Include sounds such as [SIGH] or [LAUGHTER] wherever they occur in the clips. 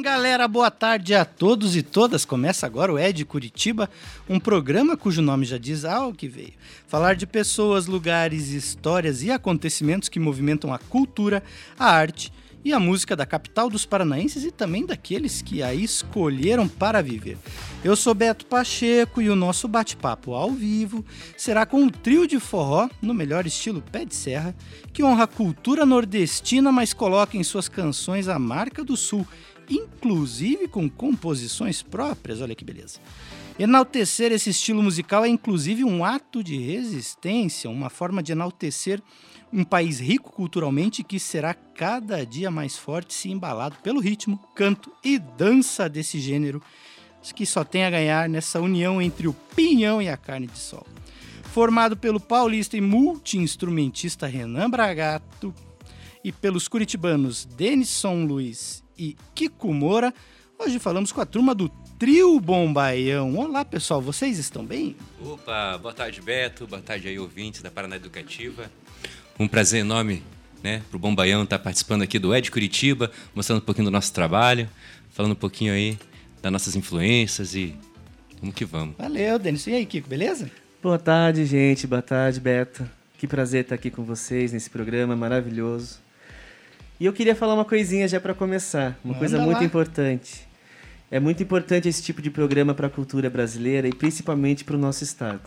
Galera. Boa tarde a todos e todas. Começa agora o Ed Curitiba, um programa cujo nome já diz ao que veio. Falar de pessoas, lugares, histórias e acontecimentos que movimentam a cultura, a arte e a música da capital dos paranaenses e também daqueles que a escolheram para viver. Eu sou Beto Pacheco e o nosso bate-papo ao vivo será com um trio de forró, no melhor estilo pé de serra, que honra a cultura nordestina, mas coloca em suas canções a marca do sul, inclusive com composições próprias. Olha que beleza. Enaltecer esse estilo musical é inclusive um ato de resistência, uma forma de enaltecer um país rico culturalmente que será cada dia mais forte se embalado pelo ritmo, canto e dança desse gênero que só tem a ganhar nessa união entre o pinhão e a carne de sol. Formado pelo paulista e multi-instrumentista Renan Bragato e pelos curitibanos Denison Luiz e Kiko Moura, hoje falamos com a turma do Trio Bombaião. Olá, pessoal, vocês estão bem? Opa, boa tarde, Beto. Boa tarde aí, ouvintes da Paraná Educativa. Um prazer enorme, né, pro Bombaião estar participando aqui do Ed Curitiba, mostrando um pouquinho do nosso trabalho, falando um pouquinho aí das nossas influências e vamos que vamos. Valeu, Denis. E aí, Kiko, beleza? Boa tarde, gente. Boa tarde, Beto. Que prazer estar aqui com vocês nesse programa maravilhoso. E eu queria falar uma coisinha já para começar, uma coisa lá. muito importante. É muito importante esse tipo de programa para a cultura brasileira e principalmente para o nosso estado.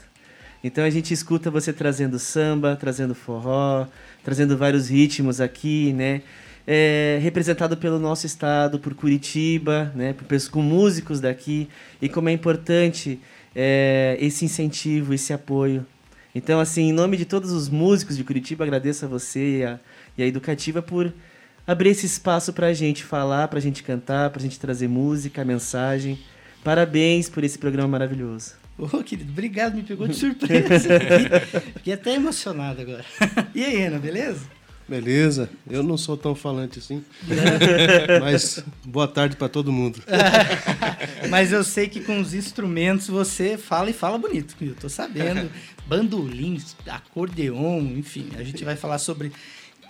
Então a gente escuta você trazendo samba, trazendo forró, trazendo vários ritmos aqui, né? É, representado pelo nosso estado, por Curitiba, né? Com músicos daqui e como é importante é, esse incentivo, esse apoio. Então, assim, em nome de todos os músicos de Curitiba, agradeço a você e a, e a Educativa por abrir esse espaço para a gente falar, para a gente cantar, para a gente trazer música, mensagem. Parabéns por esse programa maravilhoso. Ô, querido, obrigado, me pegou de [LAUGHS] surpresa. Fiquei até emocionado agora. E aí, Renan, beleza? Beleza, eu não sou tão falante assim. [LAUGHS] Mas boa tarde para todo mundo. [LAUGHS] Mas eu sei que com os instrumentos você fala e fala bonito, eu tô sabendo. Bandolim, acordeon, enfim, a gente vai falar sobre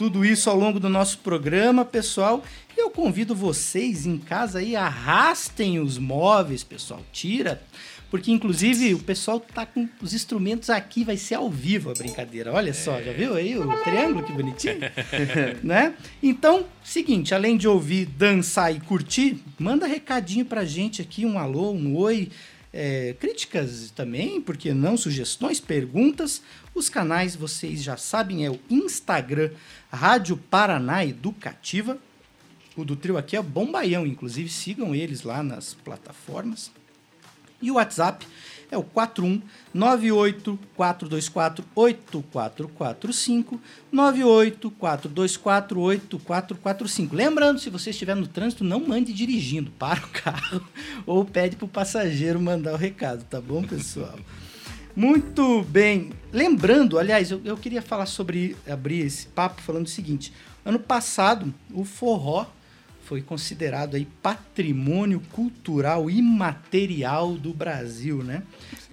tudo isso ao longo do nosso programa, pessoal. E eu convido vocês em casa aí, arrastem os móveis, pessoal. Tira, porque inclusive o pessoal tá com os instrumentos aqui, vai ser ao vivo a brincadeira. Olha só, já viu aí o triângulo que bonitinho? [LAUGHS] né? Então, seguinte, além de ouvir, dançar e curtir, manda recadinho pra gente aqui, um alô, um oi, é, críticas também, porque não sugestões, perguntas. Os canais vocês já sabem, é o Instagram Rádio Paraná Educativa. O do trio aqui é Bombaião, inclusive sigam eles lá nas plataformas. E o WhatsApp é o 41 98 424 8445 98 424 8445. Lembrando, se você estiver no trânsito, não mande dirigindo, para o carro [LAUGHS] ou pede para o passageiro mandar o recado, tá bom, pessoal? Muito bem. Lembrando, aliás, eu, eu queria falar sobre abrir esse papo falando o seguinte: ano passado, o forró foi considerado aí patrimônio cultural imaterial do Brasil, né?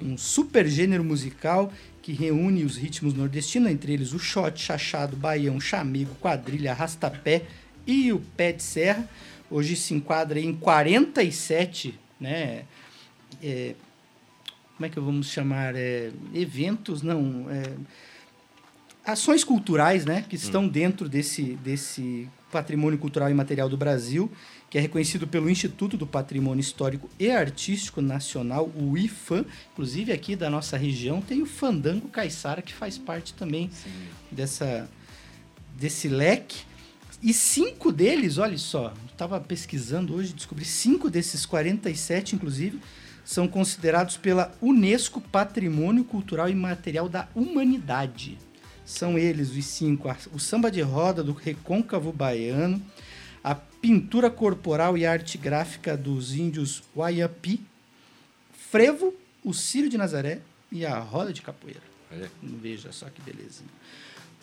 Um super gênero musical que reúne os ritmos nordestinos, entre eles o shot, chachado, baião, chamego, quadrilha, arrastapé e o pé de serra. Hoje se enquadra em 47, né? é, como é que vamos chamar? É, eventos, não. é, ações culturais, né? Que estão dentro desse, desse patrimônio cultural e material do Brasil, que é reconhecido pelo Instituto do Patrimônio Histórico e Artístico Nacional, o IFAM. Inclusive, aqui da nossa região tem o Fandango Caiçara, que faz parte também dessa, desse leque. E cinco deles, olha só, estava pesquisando hoje, descobri cinco desses 47, inclusive, são considerados pela Unesco Patrimônio Cultural e Material da Humanidade. São eles os cinco: o samba de roda do recôncavo baiano, a pintura corporal e arte gráfica dos índios Waiapi, frevo, o Círio de Nazaré, e a roda de capoeira. Olha. Veja só que belezinha.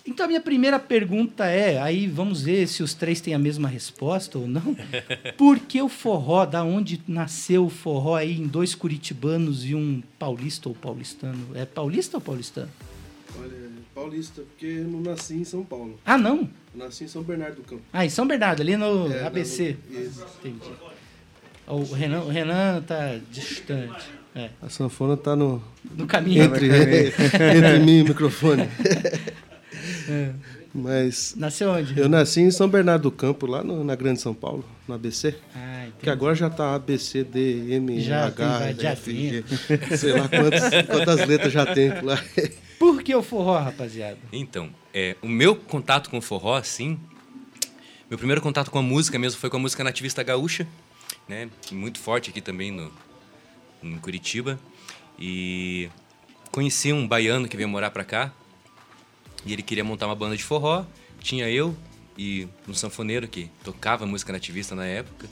Então a minha primeira pergunta é, aí vamos ver se os três têm a mesma resposta ou não. [LAUGHS] Por que o forró? Da onde nasceu o forró aí em dois curitibanos e um paulista ou paulistano? É paulista ou paulistano? Olha, paulista, porque eu não nasci em São Paulo. Ah, não. Eu nasci em São Bernardo do Campo. Ah, em São Bernardo, ali no É, ABC. isso. Entendi. O Renan, o Renan tá distante. É, A sanfona tá no, no caminho. entre, [LAUGHS] entre mim e o microfone. [LAUGHS] É. Mas Nasceu onde? eu nasci em São Bernardo do Campo, lá no- na Grande São Paulo, no ABC. Ah, entendi. Que agora já tá A, B, C, D, M, Já tem, H, já G. [LAUGHS] Sei lá quantas, quantas letras já tem lá. Por que o forró, rapaziada? Então, é, o meu contato com o forró, assim, meu primeiro contato com a música mesmo foi com a música nativista gaúcha, né? Muito forte aqui também no, em Curitiba. E conheci um baiano que veio morar pra cá. E ele queria montar uma banda de forró. Tinha eu e um sanfoneiro que tocava música nativista na época.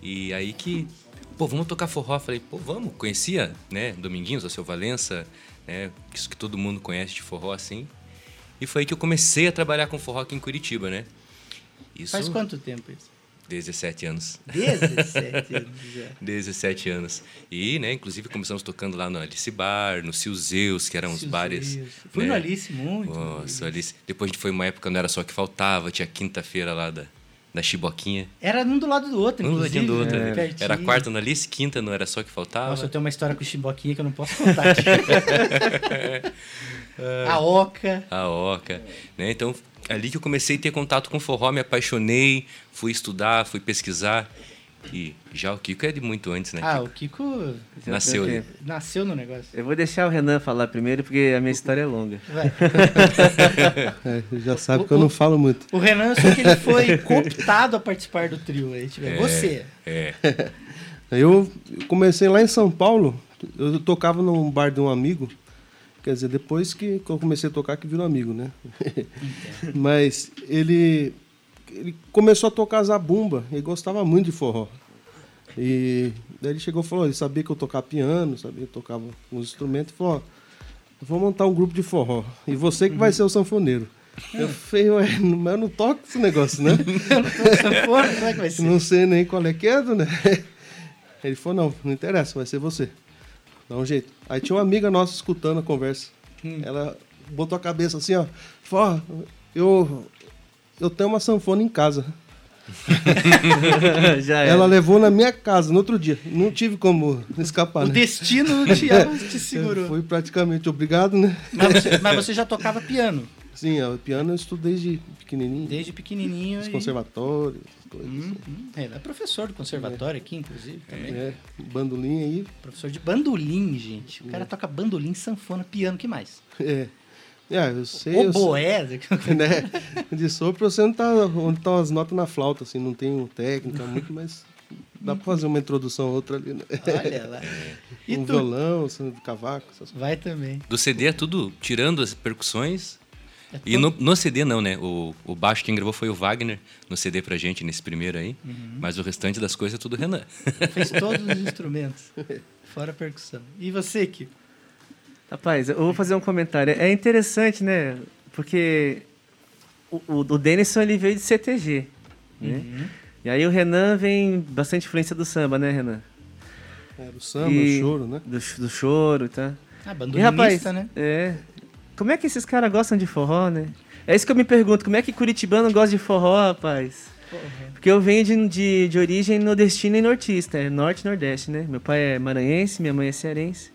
E aí que, pô, vamos tocar forró. Falei, pô, vamos. Conhecia, né? Dominguinhos, o seu Valença, né? Isso que todo mundo conhece de forró, assim. E foi aí que eu comecei a trabalhar com forró aqui em Curitiba, né? Isso Faz quanto tempo isso? 17 anos. 17 anos [LAUGHS] já. 17 anos. E, né, inclusive começamos tocando lá no Alice Bar, no Silzeus, que eram os bares. Fui né? no Alice muito. Nossa, Alice. Depois a gente foi uma época, não era só que faltava, tinha quinta-feira lá da, da Chiboquinha. Era um do lado do outro, Um inclusive. ladinho do outro. né? né? Era quarta no Alice, quinta não era só que faltava. Nossa, eu tenho uma história com o Chimboquinha que eu não posso contar [LAUGHS] a Oca. A Oca, né? Então, ali que eu comecei a ter contato com forró, me apaixonei, fui estudar, fui pesquisar. E já o Kiko é de muito antes, né? Ah, Kiko? o Kiko Nasceu o ali. nasceu no negócio. Eu vou deixar o Renan falar primeiro, porque a minha história é longa. Vai. [LAUGHS] É, já sabe que eu não falo muito. O Renan, só que ele foi [LAUGHS] cooptado a participar do trio. Aí, tipo, é. Você. É. Eu [LAUGHS] eu comecei lá em São Paulo, eu tocava num bar de um amigo, quer dizer, depois que, que eu comecei a tocar que virou amigo, né? Mas ele, ele começou a tocar zabumba, ele gostava muito de forró. E daí ele chegou e falou, ele sabia que eu tocava piano, sabia que eu tocava uns instrumentos, e falou, ó, eu vou montar um grupo de forró, e você que vai ser o sanfoneiro. Eu falei, ué, mas eu não toco esse negócio, né? Sanfona, como é que vai ser? Não sei nem qual é que é, né? Ele falou, não, não interessa, vai ser você. Dá um jeito. Aí tinha uma amiga nossa escutando a conversa. Ela botou a cabeça assim, ó. Falou, ó, eu, eu tenho uma sanfona em casa. [LAUGHS] Já Ela levou na minha casa no outro dia. Não tive como escapar, O né? destino [LAUGHS] te, te segurou. Fui praticamente obrigado, né? Mas você, [LAUGHS] mas você já tocava piano Sim, ó, piano eu estudo desde pequenininho. desde pequenininho. Os e- conservatórios, coisas. Hum, hum. É, ele é professor do conservatório aqui, inclusive. Também. É, bandolim aí. Professor de bandolim, gente. O cara toca bandolim, sanfona, piano, que mais? É. É, eu sei. eu sei. Oboé. [LAUGHS] né? De sopro você não tá onde estão as notas na flauta, assim, não tem técnica muito, mas dá pra fazer uma introdução ou outra ali, né? Olha lá. [LAUGHS] E um tu? violão, assim, cavaco, essas coisas. Vai também. Do CD é tudo tirando as percussões. É E no, no CD não, né? O, o baixo quem gravou foi o Wagner no CD pra gente, nesse primeiro aí. Uhum. Mas o restante das coisas é tudo Renan. Fez todos os [LAUGHS] instrumentos. Fora a percussão. E você, Kiko? Rapaz, eu vou fazer um comentário. É interessante, né? Porque o, o, o Denison ele veio de CTG, né? Uhum. E aí o Renan vem bastante influência do samba, né, Renan? Era o samba, E- o choro, né? Do, do choro, tá? Ah, E rapaz, né? é. Como é que esses caras gostam de forró, né? É isso que eu me pergunto, como é que Curitibano gosta de forró, rapaz? Porque eu venho de, de, de origem nordestina e nortista, é norte e nordeste, né? Meu pai é maranhense, minha mãe é cearense.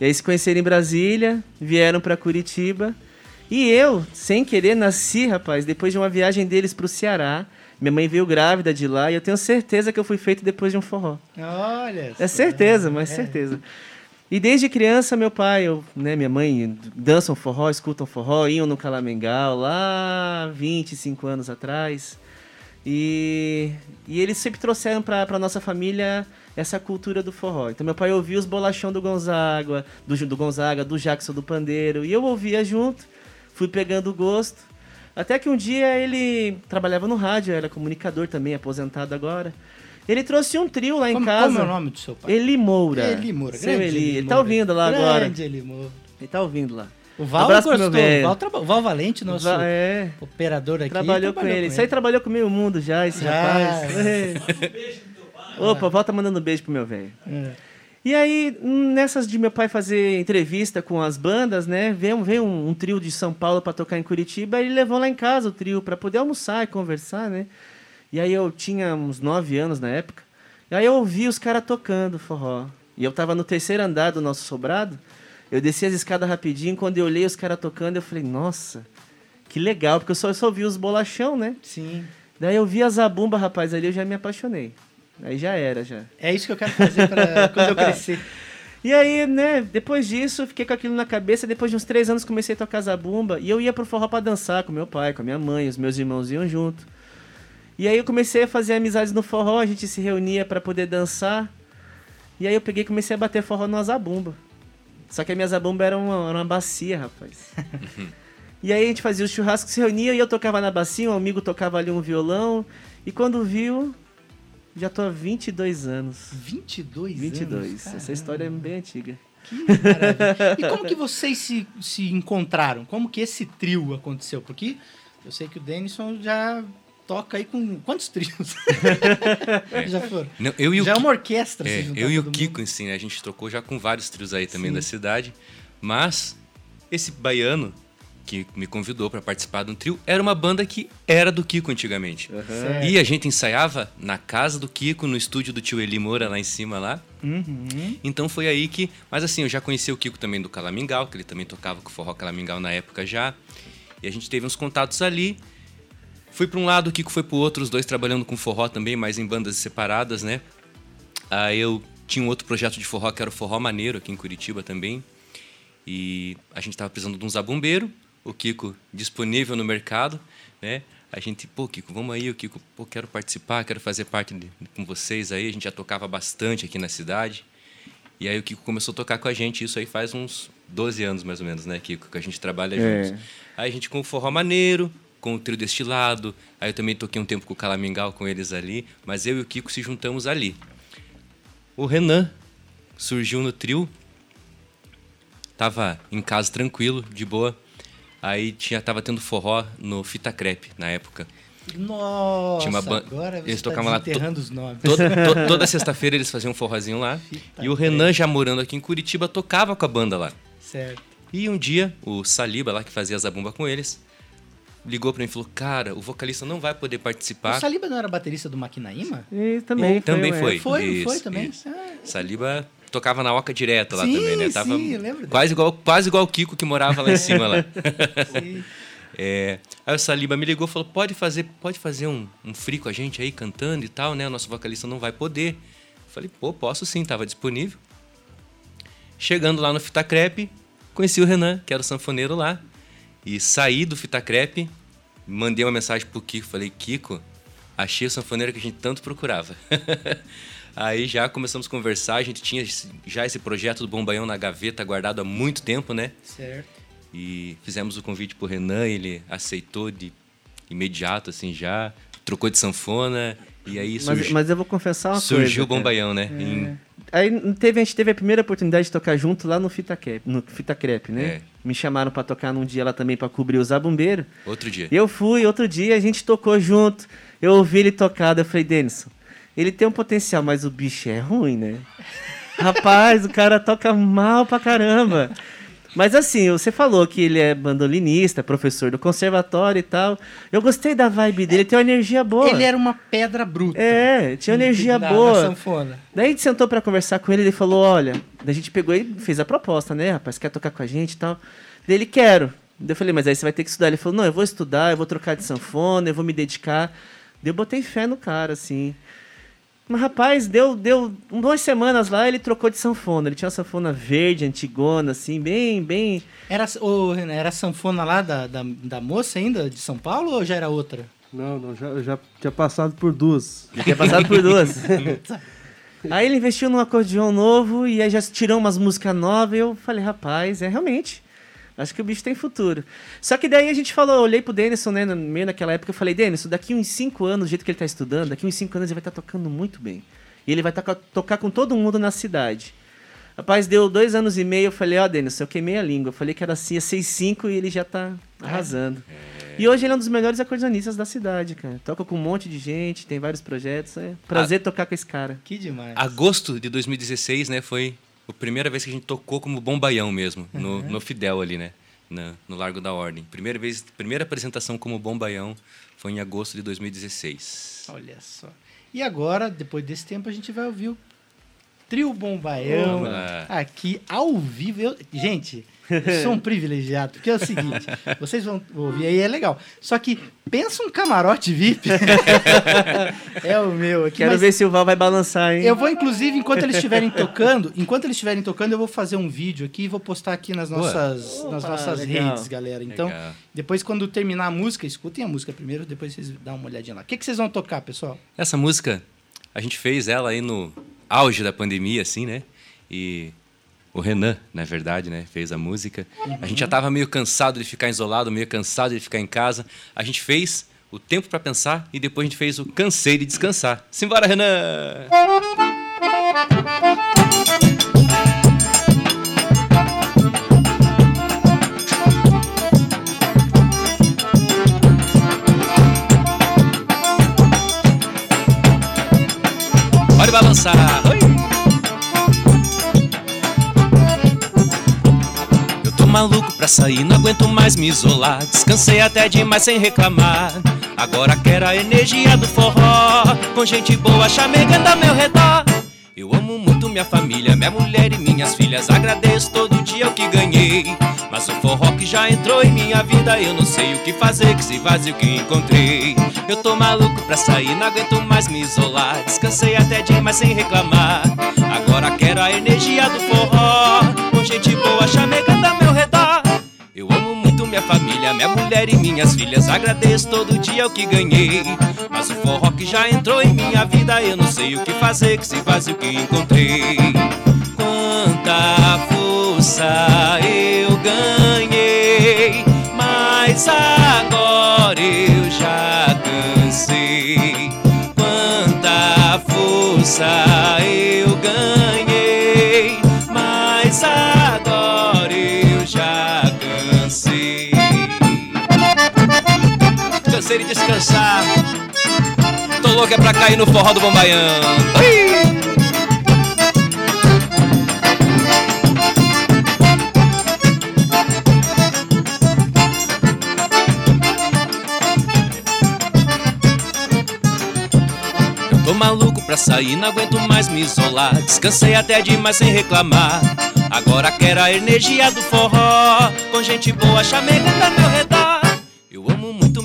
E aí se conheceram em Brasília, vieram pra Curitiba. E eu, sem querer, nasci, rapaz, depois de uma viagem deles pro Ceará. Minha mãe veio grávida de lá e eu tenho certeza que eu fui feito depois de um forró. Olha. É certeza, mas É. certeza. E desde criança, meu pai, eu, né, minha mãe dançam forró, escutam forró, iam no Calamengal lá 25 anos atrás. E, e eles sempre trouxeram para a nossa família essa cultura do forró. Então meu pai ouvia os bolachão do Gonzaga, do, do Gonzaga, do Jackson do Pandeiro, e eu ouvia junto, fui pegando o gosto. Até que um dia ele trabalhava no rádio, era comunicador também, aposentado agora. Ele trouxe um trio lá em Como, casa. como é o nome do seu pai? Eli Moura. Eli Moura. Seu grande Eli. Ele Moura. tá ouvindo lá agora. Grande Eli Moura. Ele tá ouvindo lá. O Val Abraço gostou. meu velho. O Val, traba- o Val Valente, nosso Va- é, operador aqui. trabalhou com ele. Isso aí trabalhou com o meio mundo já, esse Já. rapaz. [LAUGHS] É. Opa, volta mandando beijo pro meu velho. É. E aí, nessas de meu pai fazer entrevista com as bandas, né? Veio, veio um, um trio de São Paulo para tocar em Curitiba, ele levou lá em casa o trio para poder almoçar e conversar, né? E aí eu tinha uns nove anos na época. E aí eu ouvi os caras tocando forró. E eu tava no terceiro andar do nosso sobrado. Eu desci as escadas rapidinho, quando eu olhei os caras tocando, eu falei, nossa, que legal, porque eu só, eu só vi os bolachão, né? Sim. Daí eu vi a zabumba, rapaz, ali eu já me apaixonei. Aí já era, já. É isso que eu quero fazer pra [LAUGHS] quando eu crescer. E aí, né, depois disso, eu fiquei com aquilo na cabeça. Depois de uns três anos, comecei a tocar zabumba. E eu ia pro forró pra dançar com meu pai, com a minha mãe, os meus irmãos iam junto. E aí eu comecei a fazer amizades no forró, a gente se reunia pra poder dançar. E aí eu peguei e comecei a bater forró numa zabumba. Só que a minha zabumba era uma, era uma bacia, rapaz. e aí a gente fazia os churrascos, se reunia e eu tocava na bacia, um amigo tocava ali um violão. E quando viu, já tô há 22 anos. 22, 22. anos. Essa história é bem antiga. Que maravilha. [LAUGHS] E como que vocês se, se encontraram? Como que esse trio aconteceu? Porque eu sei que o Denison já toca aí com quantos trios? [LAUGHS] já foram? Não, eu e o já é uma orquestra. É, eu e o mundo. Kiko, assim, né? A gente trocou já com vários trios aí também Sim. da cidade. Mas esse baiano que me convidou para participar de um trio era uma banda que era do Kiko antigamente. Certo. E a gente ensaiava na casa do Kiko, no estúdio do tio Eli Moura, lá em cima lá. Uhum. Então foi aí que. Mas assim, eu já conheci o Kiko também do Calamingal, que ele também tocava com o Forró Calamingal na época já. E a gente teve uns contatos ali. Fui para um lado, o Kiko foi pro outro, os dois trabalhando com forró também, mas em bandas separadas, né? Aí eu tinha um outro projeto de forró que era o Forró Maneiro aqui em Curitiba também. E a gente tava precisando de um zabumbeiro, o Kiko disponível no mercado, né? A gente, pô, Kiko, vamos aí, o Kiko, pô, quero participar, quero fazer parte de- com vocês aí. A gente já tocava bastante aqui na cidade. E aí o Kiko começou a tocar com a gente, isso aí faz uns 12 anos mais ou menos, né, Kiko, que a gente trabalha É. juntos. Aí a gente com o Forró Maneiro, com o Trio Destilado, aí eu também toquei um tempo com o Calamingal com eles ali, mas eu e o Kiko se juntamos ali. O Renan surgiu no trio, tava em casa tranquilo, de boa. Aí tinha, tava tendo forró no Fita Crepe na época. Nossa, Tinha uma ban- agora você eles tá tocavam lá desenterrando os nomes. Toda, [LAUGHS] to- toda sexta-feira eles faziam um forrozinho lá. Fita e o Renan, já morando aqui em Curitiba, tocava com a banda lá. Certo. E um dia, o Saliba, lá que fazia a zabumba com eles, ligou pra mim e falou: Cara, o vocalista não vai poder participar. O Saliba não era baterista do Maquinaíma? E também, Também foi. foi. é. Foi, não foi Isso, também? isso. Ah, Saliba tocava na Oca direto lá Sim, também, né? Tava sim, lembro quase igual, quase igual o Kiko que morava lá em [LAUGHS] cima lá. sim. É, aí o Saliba me ligou e falou: pode fazer, pode fazer um, um free com a gente aí cantando e tal, né? O nosso vocalista não vai poder. Eu falei, pô, posso sim, tava disponível. Chegando lá no Fita Crepe, conheci o Renan, que era o sanfoneiro lá. E saí do Fita Crepe, mandei uma mensagem pro Kiko, falei, Kiko, achei o sanfoneiro que a gente tanto procurava. [LAUGHS] Aí já começamos a conversar, a gente tinha já esse projeto do Bombaião na gaveta guardado há muito tempo, né? Certo. E fizemos o convite pro Renan, ele aceitou de imediato, assim, já. Trocou de sanfona. E aí Mas, surgi- mas eu vou confessar uma surgiu coisa. o cara. Bombaião, né? Em- Aí teve, a gente teve a primeira oportunidade de tocar junto lá no Fita Crepe, no Fita Crepe né? É. Me chamaram pra tocar num dia lá também pra cobrir o Zabumbeiro. outro dia. Eu fui, outro dia a gente tocou junto. Eu ouvi ele tocar, eu falei, Denison, ele tem um potencial, mas o bicho é ruim, né? Rapaz, o cara toca mal pra caramba. Mas assim, você falou que ele é bandolinista, professor do conservatório e tal. Eu gostei da vibe dele, tem uma energia boa. Ele era uma pedra bruta. É, tinha uma energia na, boa. Na sanfona. Daí a gente sentou pra conversar com ele, ele falou, olha, a gente pegou e fez a proposta, né, rapaz, quer tocar com a gente e tal. Daí ele, quero. Daí eu falei, mas aí você vai ter que estudar. Ele falou, não, eu vou estudar, eu vou trocar de sanfona, eu vou me dedicar. Daí eu botei fé no cara, assim. Mas, rapaz, deu, deu duas semanas lá, ele trocou de sanfona. Ele tinha uma sanfona verde, antigona, assim, bem, bem... Era, ô, Renan, era a sanfona lá da, da, da moça ainda, de São Paulo, ou já era outra? Não, não, já, eu já tinha passado por duas. Já tinha passado por duas. [LAUGHS] [LAUGHS] aí ele investiu num acordeão novo e aí já tirou umas músicas novas e eu falei, rapaz, é realmente. Acho que o bicho tem futuro. Só que daí a gente falou, eu olhei pro Denison, né, no meio daquela época, eu falei, Denison, daqui uns 5 anos, do jeito que ele tá estudando, daqui uns 5 anos ele vai estar tá tocando muito bem. E ele vai tá, tocar com todo mundo na cidade. Rapaz, deu dois anos e meio, eu falei, ó, oh, Denison, eu queimei a língua. Eu falei que era assim, ia 6,5 e ele já tá arrasando. É. E hoje ele é um dos melhores acordeonistas da cidade, cara. Toca com um monte de gente, tem vários projetos. É prazer a... tocar com esse cara. Que demais. Agosto de 2016, né, foi a primeira vez que a gente tocou como bombaião mesmo, no, uhum. no Fidel ali, né? Na, no Largo da Ordem. Primeira vez, primeira apresentação como bombaião foi em agosto de 2016. Olha só. E agora, depois desse tempo, a gente vai ouvir o Trio Bombaião aqui ao vivo. Eu, gente, eu sou um privilegiado, porque é o seguinte, [LAUGHS] vocês vão ouvir aí, é legal. Só que pensa um camarote VIP. [LAUGHS] é o meu aqui. Quero ver se o Val vai balançar, hein? Eu vou, inclusive, enquanto eles estiverem tocando, enquanto eles estiverem tocando, eu vou fazer um vídeo aqui e vou postar aqui nas nossas, Opa, nas nossas redes, galera. Então, legal. depois, quando terminar a música, escutem a música primeiro, depois vocês dão uma olhadinha lá. O que, que vocês vão tocar, pessoal? Essa música, a gente fez ela aí no auge da pandemia, assim, né? E o Renan, na verdade, né, fez a música. Uhum. A gente já estava meio cansado de ficar isolado, meio cansado de ficar em casa. A gente fez o tempo para pensar e depois a gente fez o cansei de descansar. Simbora, Renan! Pode balançar! Maluco pra sair, não aguento mais me isolar. Descansei até demais sem reclamar. Agora quero a energia do forró, com gente boa chamegando ao meu redor. Eu amo muito minha família, minha mulher e minhas filhas. Agradeço todo dia o que ganhei. Mas o forró que já entrou em minha vida, eu não sei o que fazer, que se vazio que encontrei. Eu tô maluco pra sair, não aguento mais me isolar. Descansei até demais sem reclamar. Agora quero a energia do forró, com gente boa chamegando ao minha mulher e minhas filhas. Agradeço todo dia o que ganhei. Mas o forró que já entrou em minha vida, eu não sei o que fazer, que se vazio que encontrei. Quanta força eu ganhei, mas agora eu já cansei. Quanta força cansei de descansar. Tô louca pra cair no forró do Bombaião. Eu tô maluco pra sair, não aguento mais me isolar. Descansei até demais sem reclamar. Agora quero a energia do forró. Com gente boa chamegando ao meu redor.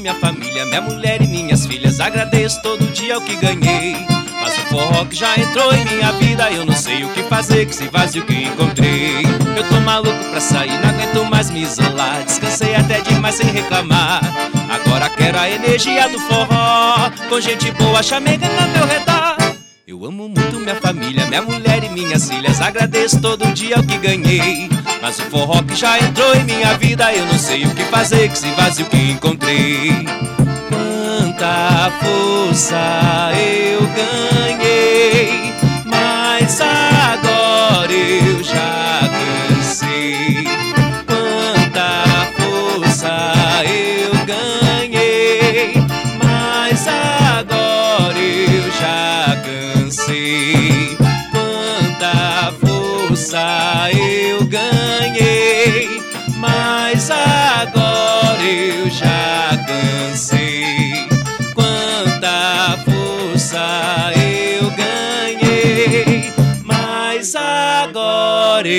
Minha família, minha mulher e minhas filhas. Agradeço todo dia o que ganhei. Mas o forró que já entrou em minha vida, eu não sei o que fazer, que se vazio que encontrei. Eu tô maluco pra sair, não aguento mais me isolar. Descansei até demais sem reclamar. Agora quero a energia do forró, com gente boa chamegando ao meu redor. Eu amo muito minha família, minha mulher e minhas filhas. Agradeço todo dia o que ganhei. Mas o forró que já entrou em minha vida, eu não sei o que fazer, que se vazio que encontrei. Força eu ganhei,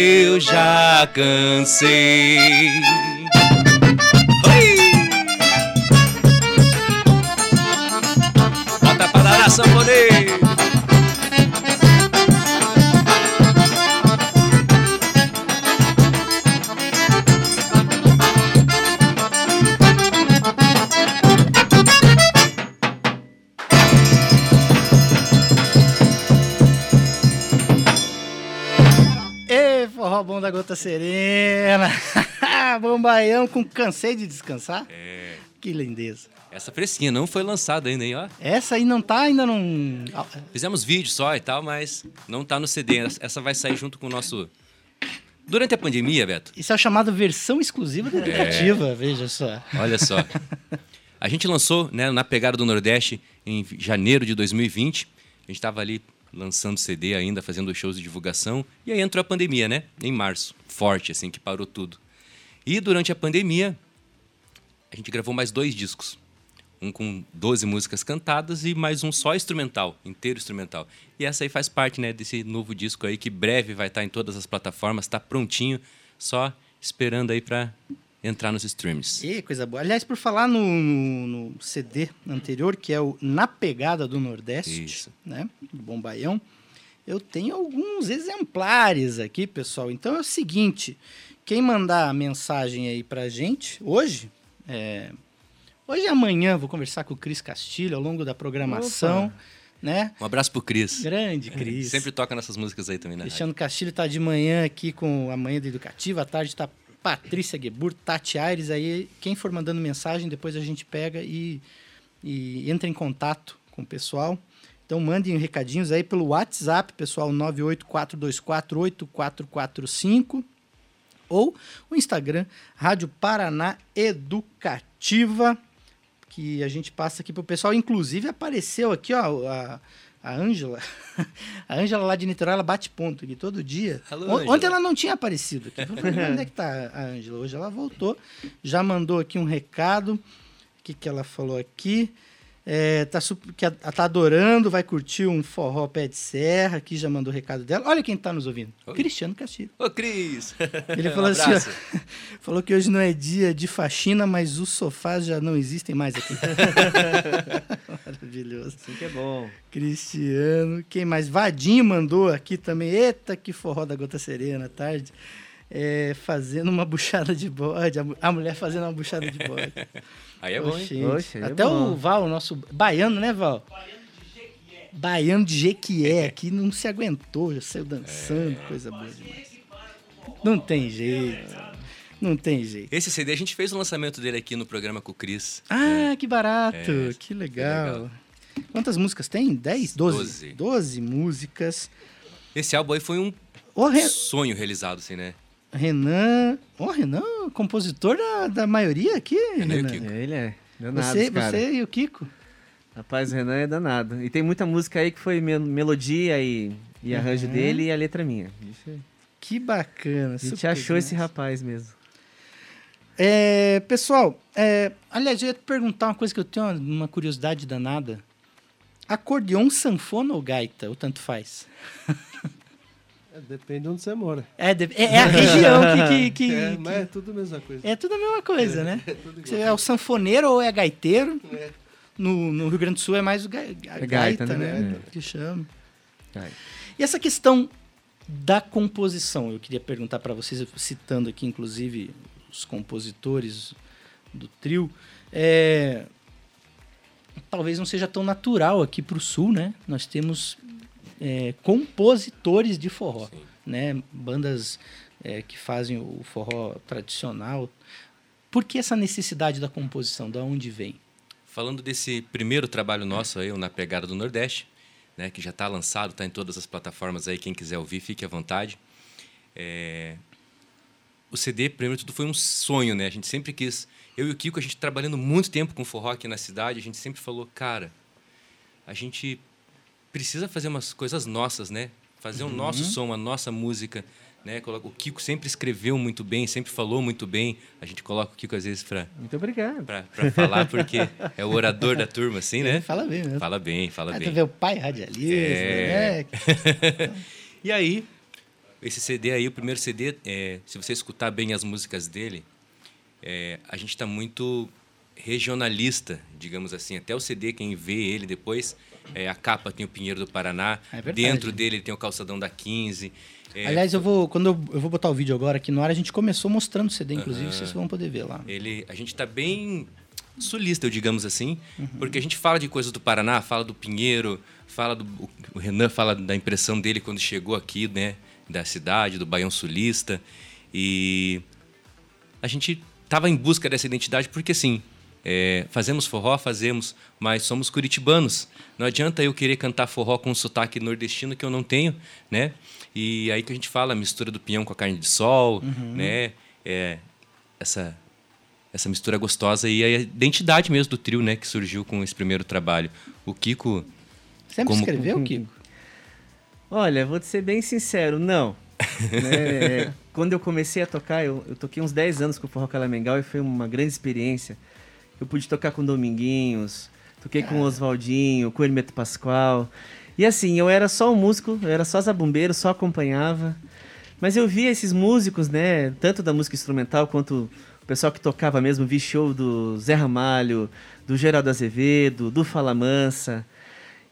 eu já cansei. Bota pra dar a sanfoneira. Gota serena. [LAUGHS] Ah, bombaião com cansei de descansar? É. Que lindeza. Essa fresquinha não foi lançada ainda, hein? Ó. Essa aí não tá, ainda não. Fizemos vídeo só e tal, mas não tá no CD. Essa vai sair junto com o nosso. Durante a pandemia, Beto. Isso é o chamado versão exclusiva da educativa, é. veja só. Olha só. A gente lançou né, na Pegada do Nordeste em janeiro de 2020. A gente estava ali lançando CD ainda, fazendo shows de divulgação. E aí entrou a pandemia, né? Em março. Forte, assim, que parou tudo. E durante a pandemia, a gente gravou mais dois discos um com 12 músicas cantadas e mais um só instrumental, inteiro instrumental. E essa aí faz parte, né, desse novo disco aí que breve vai estar em todas as plataformas, está prontinho, só esperando aí para entrar nos streams. E coisa boa. Aliás, por falar no, no, CD anterior, que é o Na Pegada do Nordeste, Isso. né, do Bombaião, eu tenho alguns exemplares aqui, pessoal. Então é o seguinte, quem mandar a mensagem aí pra gente hoje, é, Hoje e amanhã vou conversar com o Cris Castilho ao longo da programação. Né? Um abraço pro Cris. Grande Cris. Sempre toca nessas músicas aí também, né? Cristiano Castilho está de manhã aqui com a Manhã da Educativa, à tarde está Patrícia Gebur, Tati Aires. Aí, quem for mandando mensagem, depois a gente pega e, e entra em contato com o pessoal. Então mandem recadinhos aí pelo WhatsApp, pessoal, 984248445 ou o Instagram, Rádio Paraná Educativa que a gente passa aqui pro pessoal. Inclusive apareceu aqui, ó, a, a Ângela. [LAUGHS] A Ângela lá de Niterói, ela bate ponto aqui todo dia. Alô, Ontem ela não tinha aparecido aqui. Onde é que tá a Ângela? Hoje ela voltou, já mandou aqui um recado. O que, que ela falou aqui? É, tá, que tá adorando, vai curtir um forró pé de serra, aqui já mandou o recado dela. Olha quem está nos ouvindo. Oi. Cristiano Castilho. Ô, Cris! [LAUGHS] Ele falou um assim, ó, [LAUGHS] falou que hoje não é dia de faxina, mas os sofás já não existem mais aqui. [LAUGHS] Maravilhoso. Assim que é bom. Cristiano. Quem mais? Vadinho mandou aqui também. Eita, que forró da Gota Serena, tarde. É, fazendo uma buchada de bode. A mulher fazendo uma buchada de bode. Aí é bom, hein? Oxe, é Até bom. o Val, nosso baiano, né, Val? Baiano de Jequié aqui não se aguentou, já saiu dançando, é. coisa boa demais. Não tem jeito. Não tem jeito. Esse CD a gente fez o lançamento dele aqui no programa com o Cris. Ah, é. que barato. É, que legal. legal. Quantas músicas tem? 10? 12? 12 músicas. Esse álbum aí foi um sonho realizado, assim, né? Renan. Ó, oh, Renan, compositor da, da maioria aqui, Renan. Renan. Ele é. Danado, você, cara. você e o Kiko. Rapaz, o Renan é danado. E tem muita música aí que foi melodia e, e arranjo uhum. dele e a letra minha. Que bacana. A gente achou esse rapaz mesmo. É, pessoal, é, aliás, eu ia te perguntar uma coisa que eu tenho uma curiosidade danada. Acordeon, sanfona ou gaita? Ou tanto faz? [LAUGHS] É, depende de onde você mora. É, é, é a região que. que, que, é, mas é tudo a mesma coisa. É tudo a mesma coisa, é, né? [LAUGHS] É você é o sanfoneiro ou é gaiteiro. É. No, no Rio Grande do Sul é mais o ga, a gaita, gaita, né? né? Que chama. E essa questão da composição, eu queria perguntar para vocês, citando aqui, inclusive, os compositores do trio. É, talvez não seja tão natural aqui para o sul, né? Nós temos é, compositores de forró, Sim. né? Bandas é, que fazem o forró tradicional. Por que essa necessidade da composição? Da onde vem? Falando desse primeiro trabalho nosso aí, o Na Pegada do Nordeste, né, que já está lançado, está em todas as plataformas aí, quem quiser ouvir, fique à vontade. É... O CD, primeiro de tudo, foi um sonho, né? A gente sempre quis... Eu e o Kiko, a gente trabalhando muito tempo com forró aqui na cidade, a gente sempre falou, cara, a gente precisa fazer umas coisas nossas, né? Fazer uhum. o nosso som, a nossa música. Né? O Kiko sempre escreveu muito bem, sempre falou muito bem. A gente coloca o Kiko às vezes para muito obrigado para falar porque é o orador da turma, assim, né? Ele [LAUGHS] fala bem, né? Fala bem, fala ah, bem. Tu vê o pai radialista, é... né? [LAUGHS] e aí esse CD aí, o primeiro CD, é, se você escutar bem as músicas dele, é, a gente está muito regionalista, digamos assim. Até o CD, quem vê ele depois, é, a capa tem o Pinheiro do Paraná. É Dentro dele tem o calçadão da 15. É... Aliás, eu vou quando eu, eu, vou botar o vídeo agora aqui no ar, a gente começou mostrando o CD, inclusive, uhum. vocês vão poder ver lá. Ele, a gente está bem sulista, digamos assim, uhum. porque a gente fala de coisas do Paraná, fala do Pinheiro, fala do o Renan fala da impressão dele quando chegou aqui, né, da cidade, do Baião Sulista e a gente estava em busca dessa identidade porque, assim, é, fazemos forró, fazemos, mas somos curitibanos. Não adianta eu querer cantar forró com um sotaque nordestino que eu não tenho, né? E aí que a gente fala a mistura do pinhão com a carne de sol, Uhum. né? É, essa essa mistura gostosa e a identidade mesmo do trio, né, que surgiu com esse primeiro trabalho. O Kiko Sempre Como- escreveu, Kiko? Olha, vou te ser bem sincero, não. [LAUGHS] Né, Quando eu comecei a tocar, eu, eu toquei uns 10 anos com o Forró Calamengal e foi uma grande experiência. Eu pude tocar com Dominguinhos, toquei com o Oswaldinho, com o Hermeto Pascoal. E assim, eu era só um músico, eu era só zabumbeiro, só acompanhava. Mas eu via esses músicos, né, tanto da música instrumental quanto o pessoal que tocava mesmo, vi show do Zé Ramalho, do Geraldo Azevedo, do Fala Mansa.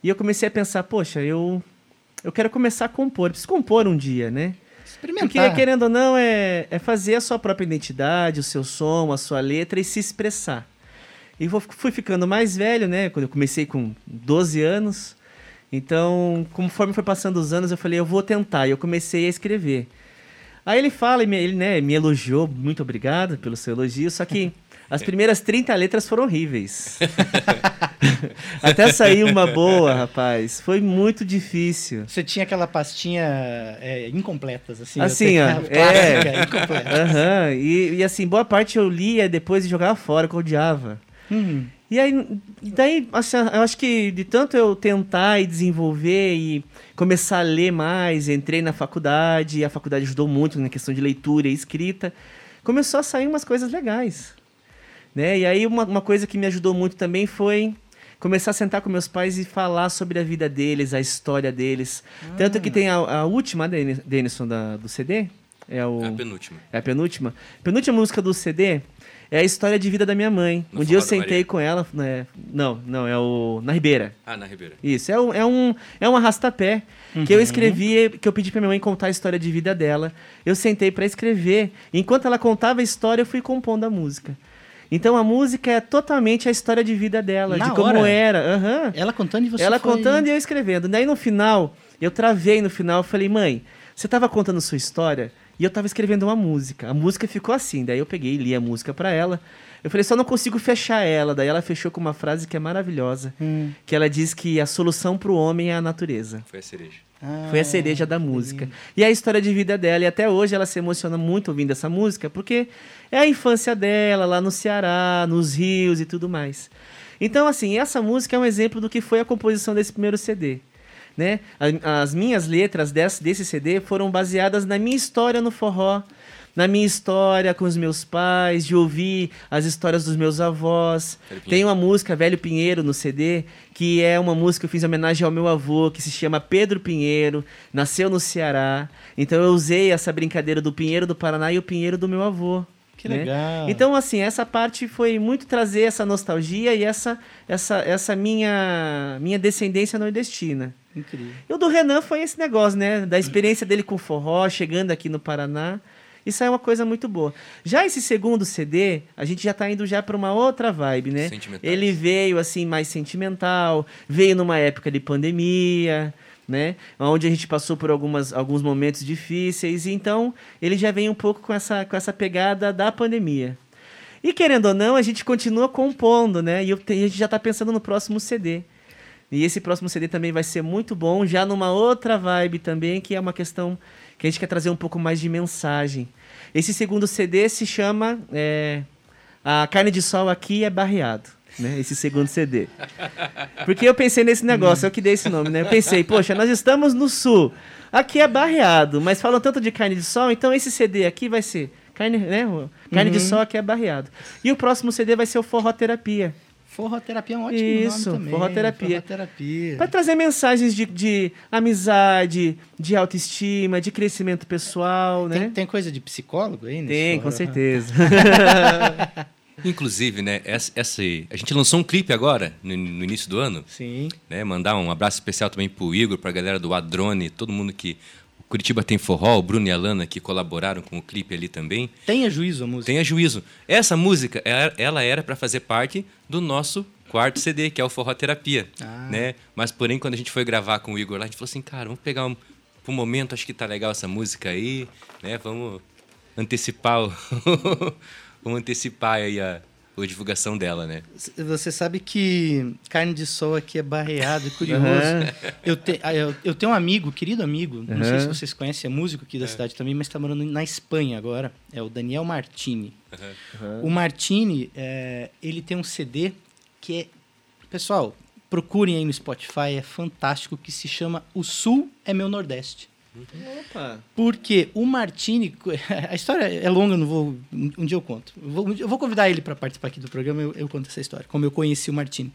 E eu comecei a pensar, poxa, eu eu quero começar a compor, preciso compor um dia, né? Experimentar. Porque, querendo ou não, é, é fazer a sua própria identidade, o seu som, a sua letra e se expressar. E fui ficando mais velho, né? Quando eu comecei com 12 anos. Então, conforme foi passando os anos, eu falei, eu vou tentar. E eu comecei a escrever. Aí ele fala, e me- ele né, me elogiou, muito obrigado pelo seu elogio, só que [LAUGHS] as primeiras 30 letras foram horríveis. [LAUGHS] Até sair uma boa, rapaz. Foi muito difícil. Você tinha aquela pastinha é, incompletas, assim. Assim, ó, é. clássica, incompleta. Aham, e, e assim, boa parte eu lia depois e jogava fora, que eu odiava. Hum. E aí, daí, eu acho que de tanto eu tentar e desenvolver e começar a ler mais, entrei na faculdade, e a faculdade ajudou muito na questão de leitura e escrita, começou a sair umas coisas legais. Né? E aí uma, uma coisa que me ajudou muito também foi começar a sentar com meus pais e falar sobre a vida deles, a história deles. Tanto que tem a, a última, Denis- Denison, da, do CD, é o... a penúltima. É a penúltima? Penúltima música do CD é a história de vida da minha mãe. No um dia eu sentei com ela. Né? Não, não, é o. Na Ribeira. Ah, na Ribeira. Isso, é um, é um, é um arrastapé que Uhum. eu escrevi, que eu pedi pra minha mãe contar a história de vida dela. Eu sentei pra escrever. Enquanto ela contava a história, eu fui compondo a música. Então a música é totalmente a história de vida dela, Na de como hora? era. Aham. Ela contando e você Ela foi- contando e eu escrevendo. Daí no final, eu travei no final, eu falei, mãe, você estava contando sua história e eu estava escrevendo uma música. A música ficou assim. Daí eu peguei e li a música pra ela. Eu falei, só não consigo fechar ela. Daí ela fechou com uma frase que é maravilhosa. Hum. Que ela diz que a solução pro homem é a natureza. Foi a cereja. Ah, Foi a cereja da música. E a história de vida dela. E até hoje ela se emociona muito ouvindo essa música, porque é a infância dela, lá no Ceará, nos rios e tudo mais. Então, assim, essa música é um exemplo do que foi a composição desse primeiro CD. Né? As minhas letras desse, desse CD foram baseadas na minha história no forró, na minha história com os meus pais, de ouvir as histórias dos meus avós. Tem uma música, Velho Pinheiro, no CD, que é uma música que eu fiz em homenagem ao meu avô, que se chama Pedro Pinheiro, nasceu no Ceará. Então eu usei essa brincadeira do Pinheiro do Paraná e o Pinheiro do meu avô. Que né? legal. Então, assim, essa parte foi muito trazer essa nostalgia e essa, essa, essa minha, minha descendência nordestina. Incrível. E o do Renan foi esse negócio, né? Da experiência dele com forró, chegando aqui no Paraná. Isso é uma coisa muito boa. Já esse segundo CD, a gente já tá indo já para uma outra vibe, né? Ele veio assim mais sentimental, veio numa época de pandemia, né? Onde a gente passou por algumas, alguns momentos difíceis, e então ele já vem um pouco com essa, com essa pegada da pandemia. E querendo ou não, a gente continua compondo, né? E eu a gente já está pensando no próximo CD. E esse próximo CD também vai ser muito bom, já numa outra vibe também, que é uma questão que a gente quer trazer um pouco mais de mensagem. Esse segundo CD se chama é, A Carne de Sol Aqui é Barreado. Né, esse segundo CD. Porque eu pensei nesse negócio, eu que dei esse nome, né? Eu pensei, poxa, nós estamos no sul. Aqui é barreado, mas falam tanto de carne de sol, então esse CD aqui vai ser carne, né? Carne de sol aqui é barreado. E o próximo CD vai ser o Forró Terapia. Forroterapia é um ótimo Isso, nome também. forroterapia. Forroterapia. Para trazer mensagens de, de amizade, de autoestima, de crescimento pessoal, né? Tem, tem coisa de psicólogo aí? nesse Tem, com certeza. [LAUGHS] Inclusive, né, essa, essa- a gente lançou um clipe agora, no, no início do ano, Sim. né? Mandar um abraço especial também pro Igor, pra galera do Adrone, todo mundo que. Curitiba tem forró, o Bruno e a Lana que colaboraram com o clipe ali também. Tenha juízo a música. Tenha juízo. Essa música, ela- ela era para fazer parte do nosso quarto CD, que é o Forró Terapia, Ah. né? Mas porém quando a gente foi gravar com o Igor lá, a gente falou assim, cara, vamos pegar um, um momento, acho que tá legal essa música aí, né? Vamos antecipar o... [LAUGHS] Vamos antecipar aí a, a divulgação dela, né? Você sabe que carne de sol aqui é barreado, é curioso. Uhum. Eu, te, ah, eu, eu, tenho um amigo, querido amigo, não sei se vocês conhecem, é músico aqui da é. cidade também, mas está morando na Espanha agora. É o Daniel Martini. Uhum. O Martini, é, ele tem um CD que é. Pessoal, procurem aí no Spotify, é fantástico, que se chama O Sul é Meu Nordeste. Opa. Porque o Martini, [LAUGHS] a história é longa, não vou, um dia eu conto. Eu vou, eu vou convidar ele para participar aqui do programa, eu, eu, conto essa história, como eu conheci o Martini.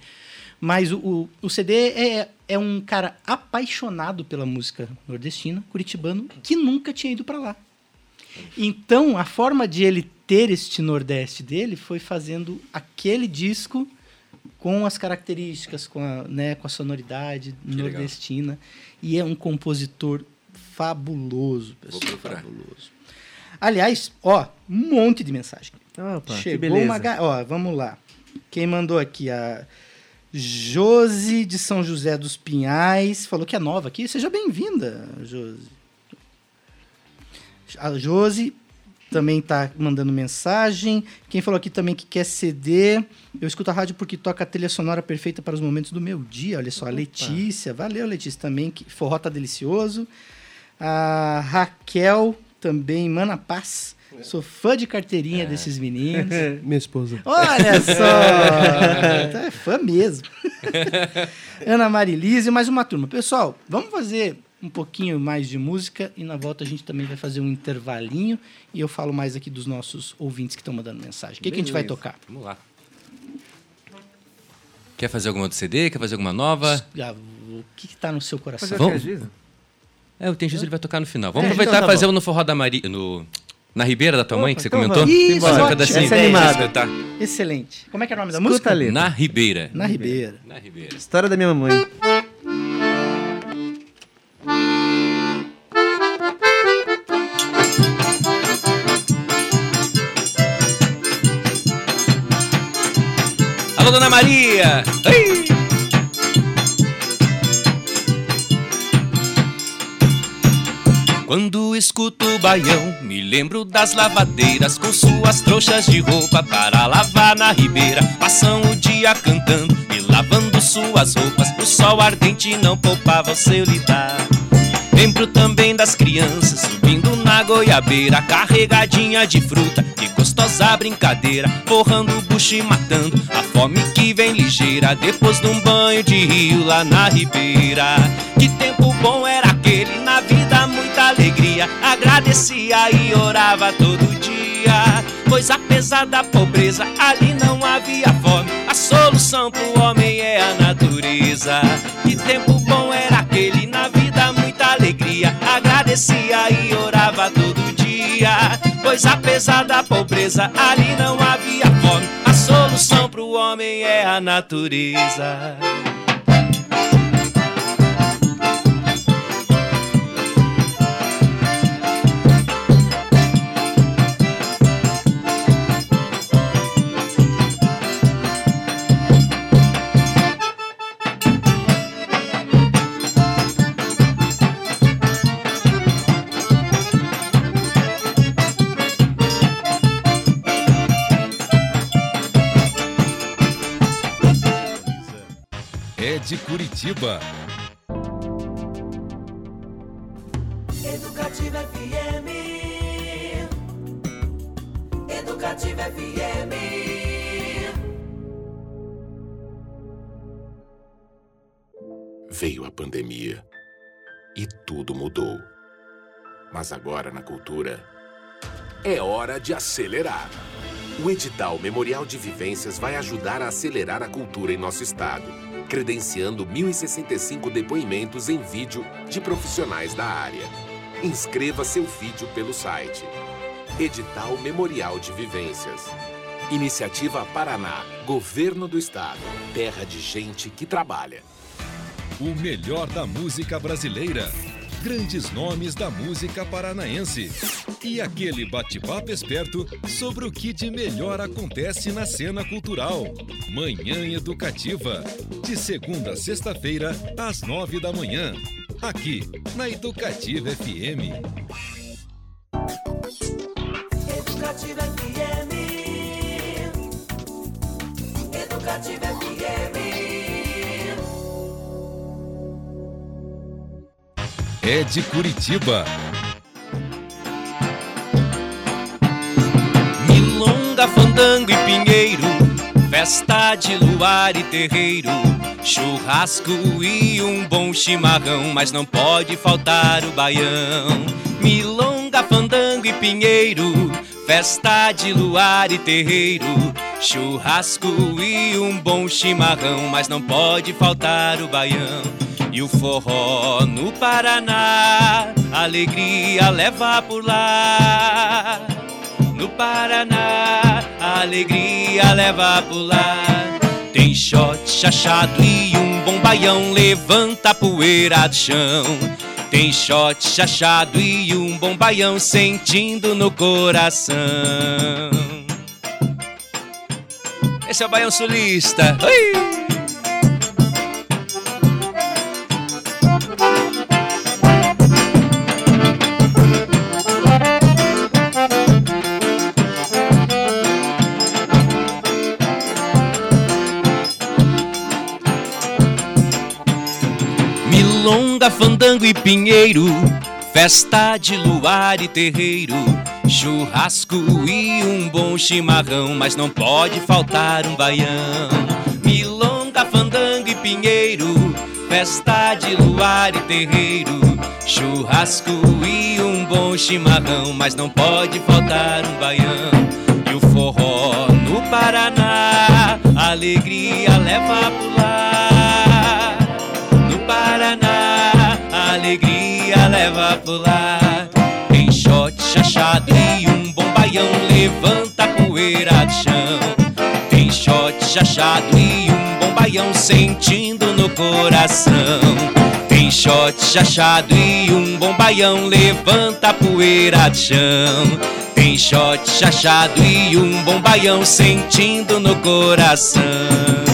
Mas o, o, o, CD é, é um cara apaixonado pela música nordestina, curitibano, que nunca tinha ido para lá. Então, a forma de ele ter este Nordeste dele foi fazendo aquele disco com as características, com a, né, com a sonoridade que nordestina. Legal. E é um compositor fabuloso, pessoal. Vou procurar. Fabuloso. Aliás, ó, um monte de mensagem. Opa, Chegou uma. Ó, vamos lá. Quem mandou aqui? A Josi de São José dos Pinhais. Falou que é nova aqui. Seja bem-vinda, Josi. A Josi também está mandando mensagem. Quem falou aqui também que quer CD. Eu escuto a rádio porque toca a trilha sonora perfeita para os momentos do meu dia. Olha só, Opa. a Letícia. Valeu, Letícia, também. Que forró tá delicioso. A Raquel também, Mana Paz. Sou fã de carteirinha é. desses meninos. [LAUGHS] Minha esposa. Olha [LAUGHS] só! é fã mesmo. [LAUGHS] Ana Marilise, mais uma turma. Pessoal, vamos fazer um pouquinho mais de música e na volta a gente também vai fazer um intervalinho e eu falo mais aqui dos nossos ouvintes que estão mandando mensagem. O que, que, a gente vai tocar? Vamos lá. Quer fazer alguma outro CD? Quer fazer alguma nova? O que está no seu coração? Vamos? É, o Tem Jesus ele vai tocar no final. Vamos é, aproveitar então tá e fazer no Forró da Maria. No... Na Ribeira da tua Opa, mãe, que você então comentou? Isso, fazer um pedacinho. Essa é animada. Excelente. Como é que é o nome da música? Ali. Na Ribeira. Na Ribeira. Na Ribeira. História da minha mamãe. Alô, Dona Maria! Ei! Quando escuto o baião, me lembro das lavadeiras com suas trouxas de roupa para lavar na ribeira. Passam o dia cantando e lavando suas roupas. O sol ardente não poupava o seu lidar. Lembro também das crianças subindo na goiabeira, carregadinha de fruta. Que gostosa brincadeira, forrando o bucho e matando a fome que vem ligeira depois de um banho de rio lá na ribeira. Que tempo bom era aquele na vida, muita alegria. Agradecia e orava todo dia. Pois apesar da pobreza, ali não havia fome. A solução pro homem é a natureza. Que tempo bom era aquele na vida, muita alegria. Agradecia e orava todo dia. Pois apesar da pobreza, ali não havia fome. A solução pro homem é a natureza. De Curitiba. Educativa FM. Educativa FM. Veio a pandemia e tudo mudou. Mas agora na cultura é hora de acelerar. O edital Memorial de Vivências vai ajudar a acelerar a cultura em nosso estado credenciando 1.065 depoimentos em vídeo de profissionais da área. Inscreva seu vídeo pelo site. Edital Memorial de Vivências. Iniciativa Paraná, Governo do Estado. Terra de gente que trabalha. O melhor da música brasileira grandes nomes da música paranaense e aquele bate-papo esperto sobre o que de melhor acontece na cena cultural. Manhã Educativa, de segunda a sexta-feira, às nove da manhã, aqui na Educativa FM. Educativa FM. Educativa FM. É de Curitiba. Milonga, fandango e pinheiro, festa de luar e terreiro, churrasco e um bom chimarrão, mas não pode faltar o baião. Milonga, fandango e pinheiro, festa de luar e terreiro, churrasco e um bom chimarrão, mas não pode faltar o baião. E o forró no Paraná, alegria leva por lá. No Paraná, alegria leva por lá. Tem shot, chachado e um bom baião, levanta a poeira do chão. Tem shot, chachado e um bom baião, sentindo no coração. Esse é o Baião Sulista. Milonga, fandango e pinheiro, festa de luar e terreiro, churrasco e um bom chimarrão, mas não pode faltar um baião. Milonga, fandango e pinheiro, festa de luar e terreiro, churrasco e um bom chimarrão, mas não pode faltar um baião. E o forró no Paraná, alegria leva por lá. No Paraná, a alegria leva por lá. Levanta poeira do chão. Tem shot, chachado e um bom baião, sentindo no coração. Tem shot, chachado e um bom baião, levanta poeira do chão. Tem shot, chachado e um bom baião, sentindo no coração.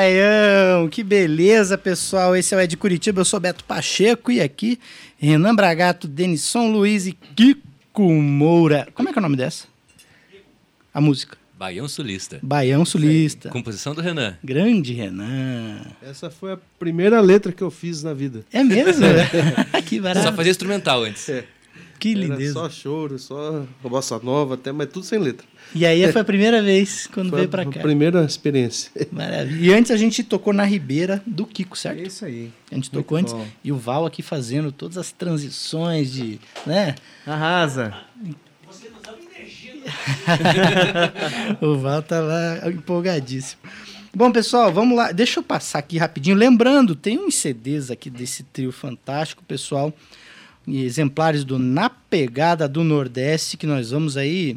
Baião, que beleza, pessoal. Esse é o Ed Curitiba, eu sou Beto Pacheco e aqui Renan Bragato, Denisson Luiz e Kiko Moura. Como é que é o nome dessa? A música. Baião Sulista. Baião Sulista. Composição do Renan. Grande Renan. Essa foi a primeira letra que eu fiz na vida. É mesmo? [LAUGHS] [LAUGHS] que Só barato. fazia instrumental antes. Que Era lindeza. só choro, só bossa nova, até, mas tudo sem letra. E aí foi a primeira vez quando Foi veio a pra a cá. primeira experiência. Maravilha. E antes a gente tocou na Ribeira do Kiko, certo? É isso aí. A gente tocou antes. bom. E o Val aqui fazendo todas as transições de. né? Arrasa. [LAUGHS] o Val tá lá empolgadíssimo. Bom, pessoal, vamos lá. Deixa eu passar aqui rapidinho. Lembrando, tem uns CDs aqui desse trio fantástico, pessoal. Exemplares do Na Pegada do Nordeste, que nós vamos aí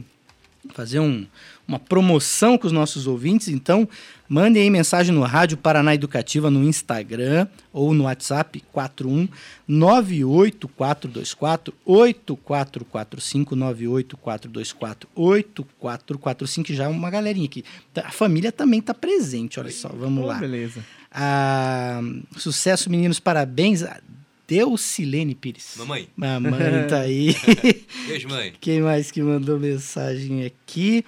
fazer um- uma promoção com os nossos ouvintes. Então, mandem aí mensagem no Rádio Paraná Educativa no Instagram ou no WhatsApp 41 98424 8445 98424 8445 já é uma galerinha aqui. A família também está presente, olha só. Vamos Oh, lá. beleza. Ah, sucesso, meninos, parabéns. Deucilene Pires. Mamãe. Mamãe tá aí. [LAUGHS] Beijo, mãe. Quem mais que mandou mensagem aqui?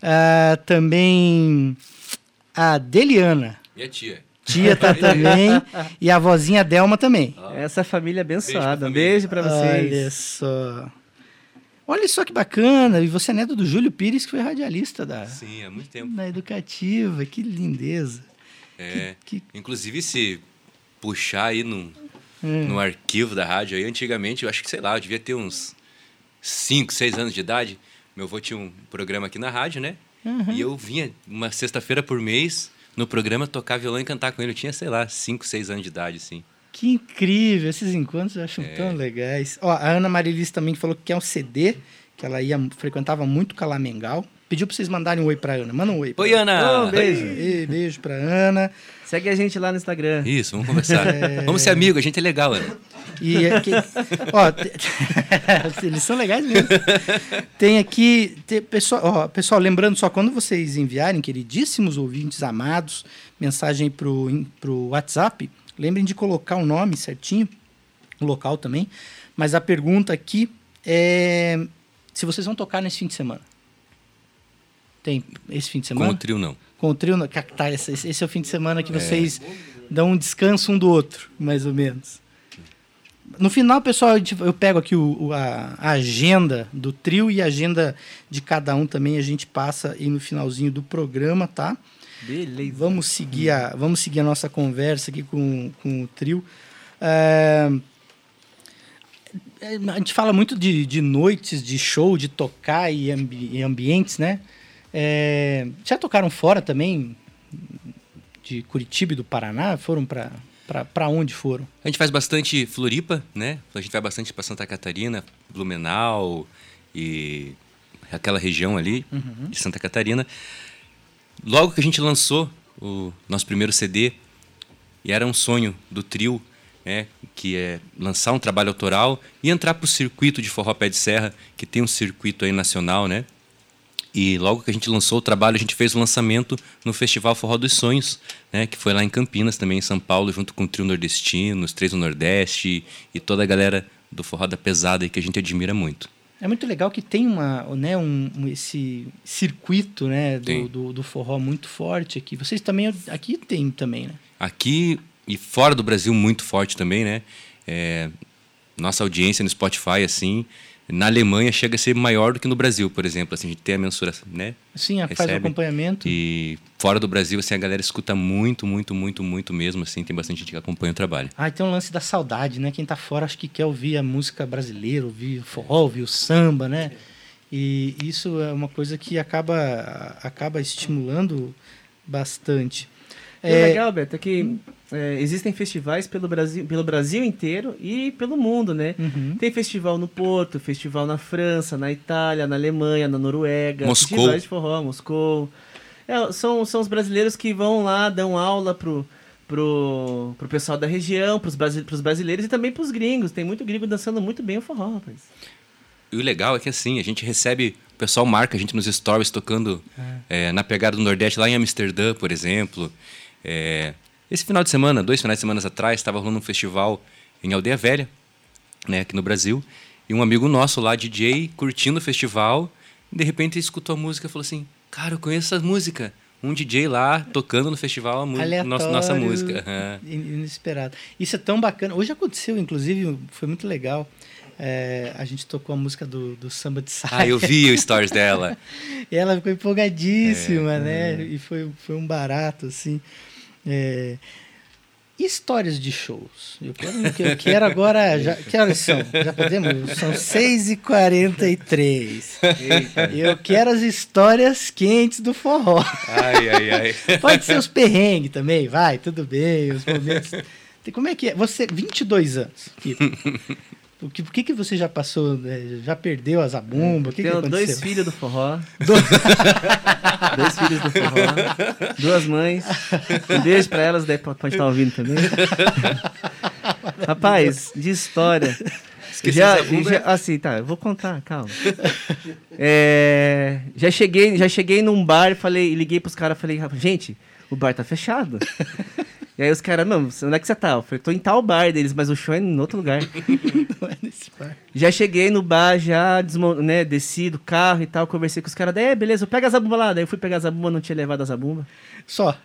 Ah, também a Deliana. Minha tia. Tia tá [LAUGHS] também. e a vozinha Delma também. Essa família abençoada. Um Beijo beijo pra família. Olha vocês. só. Olha só que bacana. E você é neto do Júlio Pires, que foi radialista da, Sim, há muito tempo. da Educativa. Que lindeza. É. Que- Inclusive, se puxar aí no, Hum. no arquivo da rádio aí, antigamente, eu acho que, sei lá, eu devia ter uns 5, 6 anos de idade. Meu avô tinha um programa aqui na rádio, né? Uhum. E eu vinha uma sexta-feira por mês no programa tocar violão e cantar com ele. Eu tinha, sei lá, 5, 6 anos de idade, assim. Que incrível, esses encontros eu acho É. tão legais. Ó, a Ana Marilis também falou que quer um CD, que ela ia frequentava muito Calamengal. Pediu pra vocês mandarem um oi pra Ana. Manda um oi. pra Oi. Ana! Um beijo. Ei, beijo pra Ana. Segue a gente lá no Instagram. Isso, vamos conversar. Vamos ser amigos, a gente é legal, Ana. E aqui, ó, [LAUGHS] te- [LAUGHS] eles são legais mesmo. Tem aqui, tem, pessoal, ó, pessoal, lembrando só, quando vocês enviarem, queridíssimos ouvintes amados, mensagem pro, in- pro WhatsApp, lembrem de colocar o nome certinho, o local também. Mas a pergunta aqui é se vocês vão tocar nesse fim de semana. Tem esse fim de Com semana? o trio, não. Com o trio, não. Tá, esse, esse é o fim de semana que vocês dão um descanso um do outro, mais ou menos. No final, pessoal, eu pego aqui o, o- a, a agenda do trio e a agenda de cada um também. A gente passa aí no finalzinho do programa, tá? Beleza. Vamos seguir a, vamos seguir a nossa conversa aqui com, com o trio. É, é, a gente fala muito de, de noites, de show, de tocar e, ambi- e ambientes, né? É, já tocaram fora também de Curitiba e do Paraná? Foram para para onde foram? A gente faz bastante Floripa, né? A gente vai bastante para Santa Catarina, Blumenau e aquela região ali de Santa Catarina. Logo que a gente lançou o nosso primeiro CD, e era um sonho do trio, né? Que é lançar um trabalho autoral e entrar para o circuito de forró pé de serra, que tem um circuito aí nacional, né? E logo que a gente lançou o trabalho, a gente fez o lançamento no Festival Forró dos Sonhos, né, que foi lá em Campinas, também em São Paulo, junto com o Trio Nordestino, os Três do Nordeste e toda a galera do Forró da Pesada que a gente admira muito. É muito legal que tem uma, né, um, esse circuito né, do, do, do forró muito forte aqui. Vocês também, aqui tem também, né? Aqui e fora do Brasil, muito forte também, né? É, nossa audiência no Spotify, assim, na Alemanha chega a ser maior do que no Brasil, por exemplo. Assim, a gente tem a mensuração, né? Sim, faz o acompanhamento. E fora do Brasil, assim, a galera escuta muito, muito, muito, muito mesmo, assim. Tem bastante gente que acompanha o trabalho. Ah, e tem um lance da saudade, né? Quem tá fora acho que quer ouvir a música brasileira, ouvir o forró, ouvir o samba, né? E isso é uma coisa que acaba, acaba estimulando bastante. E o legal, Beto, é que é, existem festivais pelo Brasil, pelo Brasil inteiro e pelo mundo, né? Uhum. Tem festival no Porto, festival na França, na Itália, na Alemanha, na Noruega. Moscou. festivais de forró, Moscou. É, são, são os brasileiros que vão lá, dão aula pro, pro, pro pessoal da região, pros, pros brasileiros e também pros gringos. Tem muito gringo dançando muito bem o forró, rapaz. E o legal é que assim, a gente recebe, o pessoal marca a gente nos stories tocando é, na pegada do Nordeste, lá em Amsterdã, por exemplo. É, esse final de semana, dois finais de semana atrás, estava rolando um festival em Aldeia Velha, né, aqui no Brasil. E um amigo nosso lá, DJ, curtindo o festival, de repente escutou a música e falou assim: Cara, eu conheço essa música. Um DJ lá tocando no festival a Aleatório, nossa, nossa música. In- Inesperado. Isso é tão bacana. Hoje aconteceu, inclusive, foi muito legal. É, a gente tocou a música do, do samba de saia. Ah, eu vi o stories dela. [LAUGHS] E ela ficou empolgadíssima, É. né? E foi, foi um barato, assim. É, Histórias de shows. Eu quero, eu quero agora. Já, que horas são? Já podemos? São 6h43. Eu quero as histórias quentes do forró. Ai, ai, ai. Pode ser os perrengues também, vai, tudo bem. Os momentos. Como é que é? Você, 22 anos, Kito. O que, por que, que você já passou, né? já perdeu a zabumba? O que, que Tenho aconteceu? dois filhos do forró. [LAUGHS] dois filhos do forró. Duas mães. Um beijo pra elas, daí pode estar ouvindo também. [LAUGHS] Rapaz, de história. Esqueci já, já- assim, tá, eu vou contar, calma. É, já, cheguei, já cheguei num bar e falei, liguei pros caras falei, gente, o bar tá fechado. E aí os caras, não, onde é que você tá? Eu falei, tô em tal bar deles, mas o show é em outro lugar. [LAUGHS] Não é nesse bar. Já cheguei no bar, já né, desci do carro e tal, conversei com os caras, daí, é, beleza, pega a zabumba lá. Daí eu fui pegar a zabumba, não tinha levado a zabumba. Só.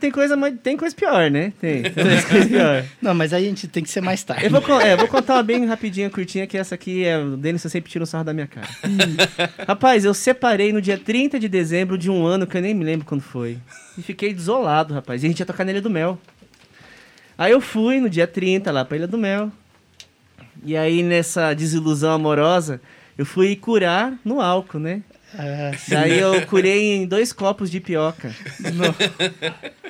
Tem coisa, tem coisa pior, né? Tem, tem coisa [LAUGHS] pior. Não, mas aí a gente tem que ser mais tarde. Eu vou, é, vou contar uma bem rapidinha, curtinha, que essa aqui é. O Denis sempre tira um sarro da minha cara. rapaz, eu separei no dia 30 de dezembro de um ano que eu nem me lembro quando foi. E fiquei desolado, rapaz. E a gente ia tocar na Ilha do Mel. Aí eu fui no dia 30 lá pra Ilha do Mel. E aí, nessa desilusão amorosa, eu fui curar no álcool, né? Ah. Daí eu curei em dois copos de pioca.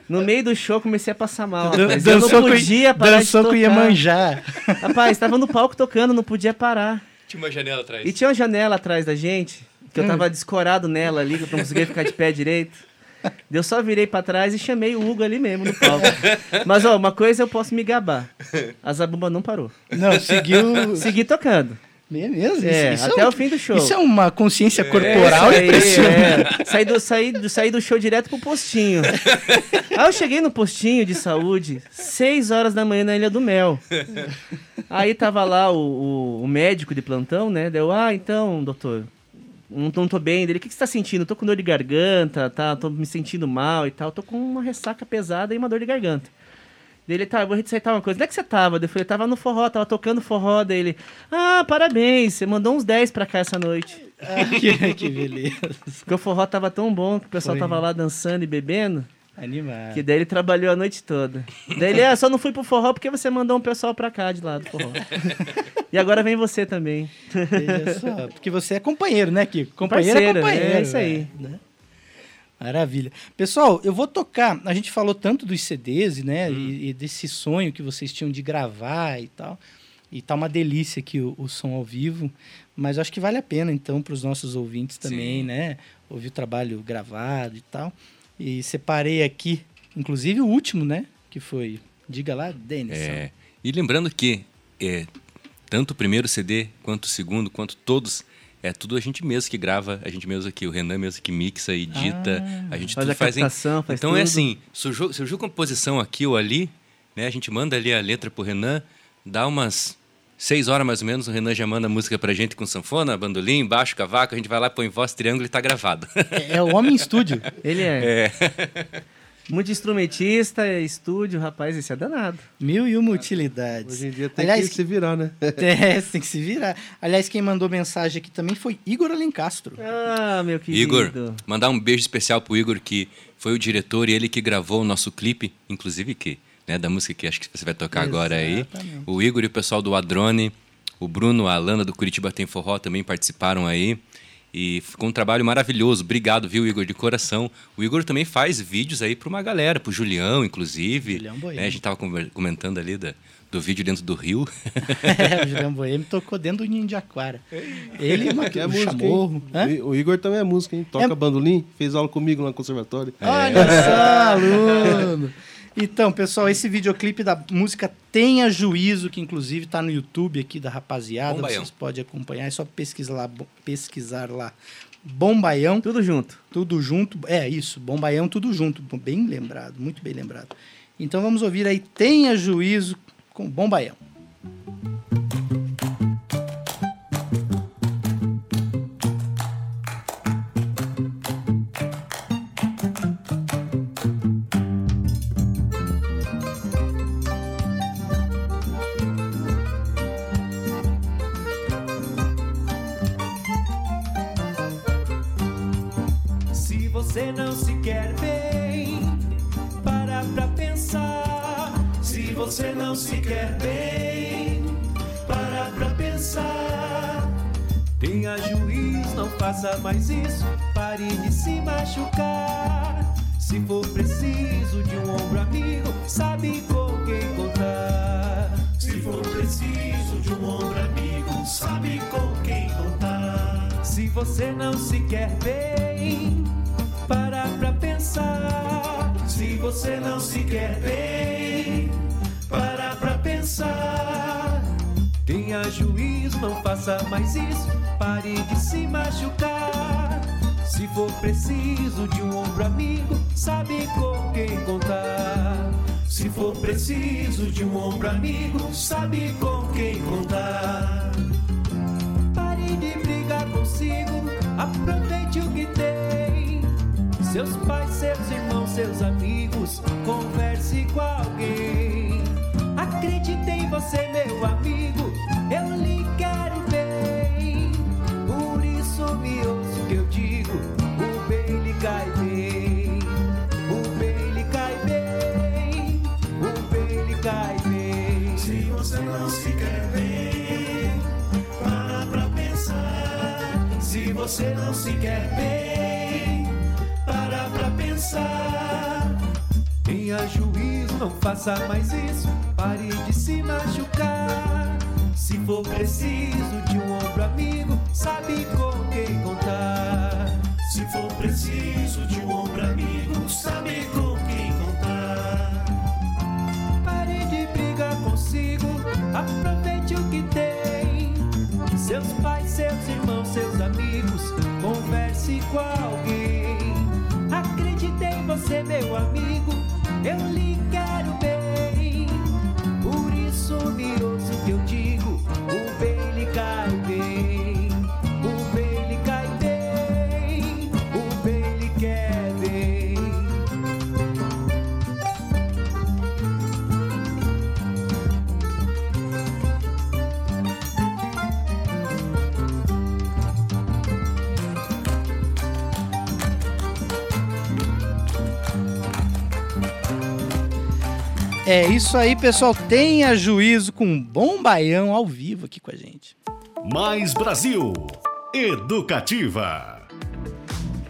No meio do show comecei a passar mal. Rapaz. Eu não podia parar dançou de tocar. Iemanjá. Rapaz, tava no palco tocando, não podia parar. Tinha uma janela atrás. E tinha uma janela atrás da gente. que eu tava descorado nela ali, que eu não conseguia ficar de pé direito. Eu só virei pra trás e chamei o Hugo ali mesmo no palco. Mas, ó, uma coisa eu posso me gabar. A Zabumba não parou. Não, seguiu. Segui tocando. É mesmo? É, Isso- isso até um- o fim do show. Isso é uma consciência corporal Isso aí, impressionante. é. Saí, do, saí, do, saí do show direto pro postinho. [LAUGHS] Aí eu cheguei no postinho de saúde, 6 horas da manhã na Ilha do Mel. Aí tava lá o, o, o médico de plantão, né? Deu, ah, então, doutor, não, não tô bem. Dele, o que, que você tá sentindo? Tô com dor de garganta, tá? Tô me sentindo mal e tal. Tô com uma ressaca pesada e uma dor de garganta. Dele, tá, eu vou receitar uma coisa. Onde é que você tava? Eu falei, tava no forró, tava tocando forró. Daí ele, ah, parabéns, você mandou uns 10 pra cá essa noite. Ah, [LAUGHS] que, que beleza. Porque o forró tava tão bom que o pessoal Foi. tava lá dançando e bebendo, Animado. que daí ele trabalhou a noite toda. Daí ele, ah, só não fui pro forró porque você mandou um pessoal pra cá de lá do forró. [LAUGHS] e agora vem você também. Veja só. Porque você é companheiro, né, Kiko? Companheiro Parceiro, é companheiro. é isso aí. né? Maravilha. Pessoal, eu vou tocar. A gente falou tanto dos CDs, né? E, e desse sonho que vocês tinham de gravar e tal. E tá uma delícia aqui o, o som ao vivo. Mas acho que vale a pena, então, para os nossos ouvintes também, Sim. né? Ouvir o trabalho gravado e tal. E separei aqui, inclusive o último, né? Que foi. Diga lá, Denison. É, e lembrando que é, tanto o primeiro CD, quanto o segundo, quanto todos, é tudo a gente mesmo que grava, a gente mesmo aqui, o Renan mesmo que mixa, edita, a gente Faz tudo a faz em- captação, faz Então é tudo. assim, surgiu, surgiu composição aqui ou ali, né? A gente manda ali a letra pro Renan, dá umas seis horas mais ou menos, o Renan já manda a música pra gente com sanfona, bandolim, baixo, cavaco, a gente vai lá, põe voz, triângulo e tá gravado. É, é o Homem Estúdio. Ele é. [LAUGHS] Muito instrumentista, estúdio, rapaz, esse é danado. Mil e uma utilidades. Hoje em dia tem Aliás, que se virar, né? [LAUGHS] É, tem que se virar. Aliás, quem mandou mensagem aqui também foi Igor Alencastro. Ah, meu querido. Igor, mandar um beijo especial pro Igor, que foi o diretor e ele que gravou o nosso clipe, inclusive que, né, da música que acho que você vai tocar agora aí. Exatamente. O Igor e o pessoal do Adrone, o Bruno, a Alana do Curitiba Tem Forró também participaram aí. E ficou um trabalho maravilhoso. Obrigado, viu, Igor, de coração. O Igor também faz vídeos aí pra uma galera, pro Julião, inclusive. Julião Bueno. né, a gente tava conver- comentando ali da- do vídeo dentro do Rio. [LAUGHS] É, o Julião Boêmio tocou dentro do Ninho de Aquara. Ele e Que é o música, Chamorro. O O Igor também é música, hein? Toca É- bandolim, fez aula comigo lá no conservatório. Olha só, aluno. [LAUGHS] Então, pessoal, esse videoclipe da música Tenha Juízo, que inclusive tá no YouTube aqui da rapaziada, Bombaião. vocês podem acompanhar, é só pesquisar lá, pesquisar lá. Bombaião, Tudo junto. tudo junto. É isso, Bombaião, tudo junto. Bem lembrado, muito bem lembrado. Então vamos ouvir aí Tenha Juízo com Bombaião. Se você não se quer bem, para pra pensar. Tenha juízo, não faça mais isso. Pare de se machucar. Se for preciso de um ombro amigo, sabe com quem contar. Se for preciso de um ombro amigo, sabe com quem contar. Se você não se quer bem, para pra pensar. Se você não se quer bem, pensar. Tenha juízo, não faça mais isso. Pare de se machucar. Se for preciso de um ombro amigo, sabe com quem contar. Se for preciso de um ombro amigo, sabe com quem contar. Pare de brigar consigo, aproveite o que tem. Seus pais, seus irmãos, seus amigos, converse com alguém. Acredite em você, meu amigo, eu lhe quero bem. Por isso me ouça o que eu digo, o bem lhe cai bem. O bem lhe cai bem, o bem lhe cai bem. Se você não se quer bem, para pra pensar. Se você não se quer bem, para pra pensar. Tenha juízo, não faça mais isso. Pare de se machucar. Se for preciso de um ombro amigo, sabe com quem contar. Se for preciso de um ombro amigo, sabe com quem contar. Pare de brigar consigo, aproveite o que tem. Seus pais, seus irmãos, seus amigos, converse com alguém. Acredite em você, meu amigo, eu lhe quero bem. Por isso É isso aí, pessoal. Tenha juízo com um bom baião ao vivo aqui com a gente. Mais Brasil. Educativa.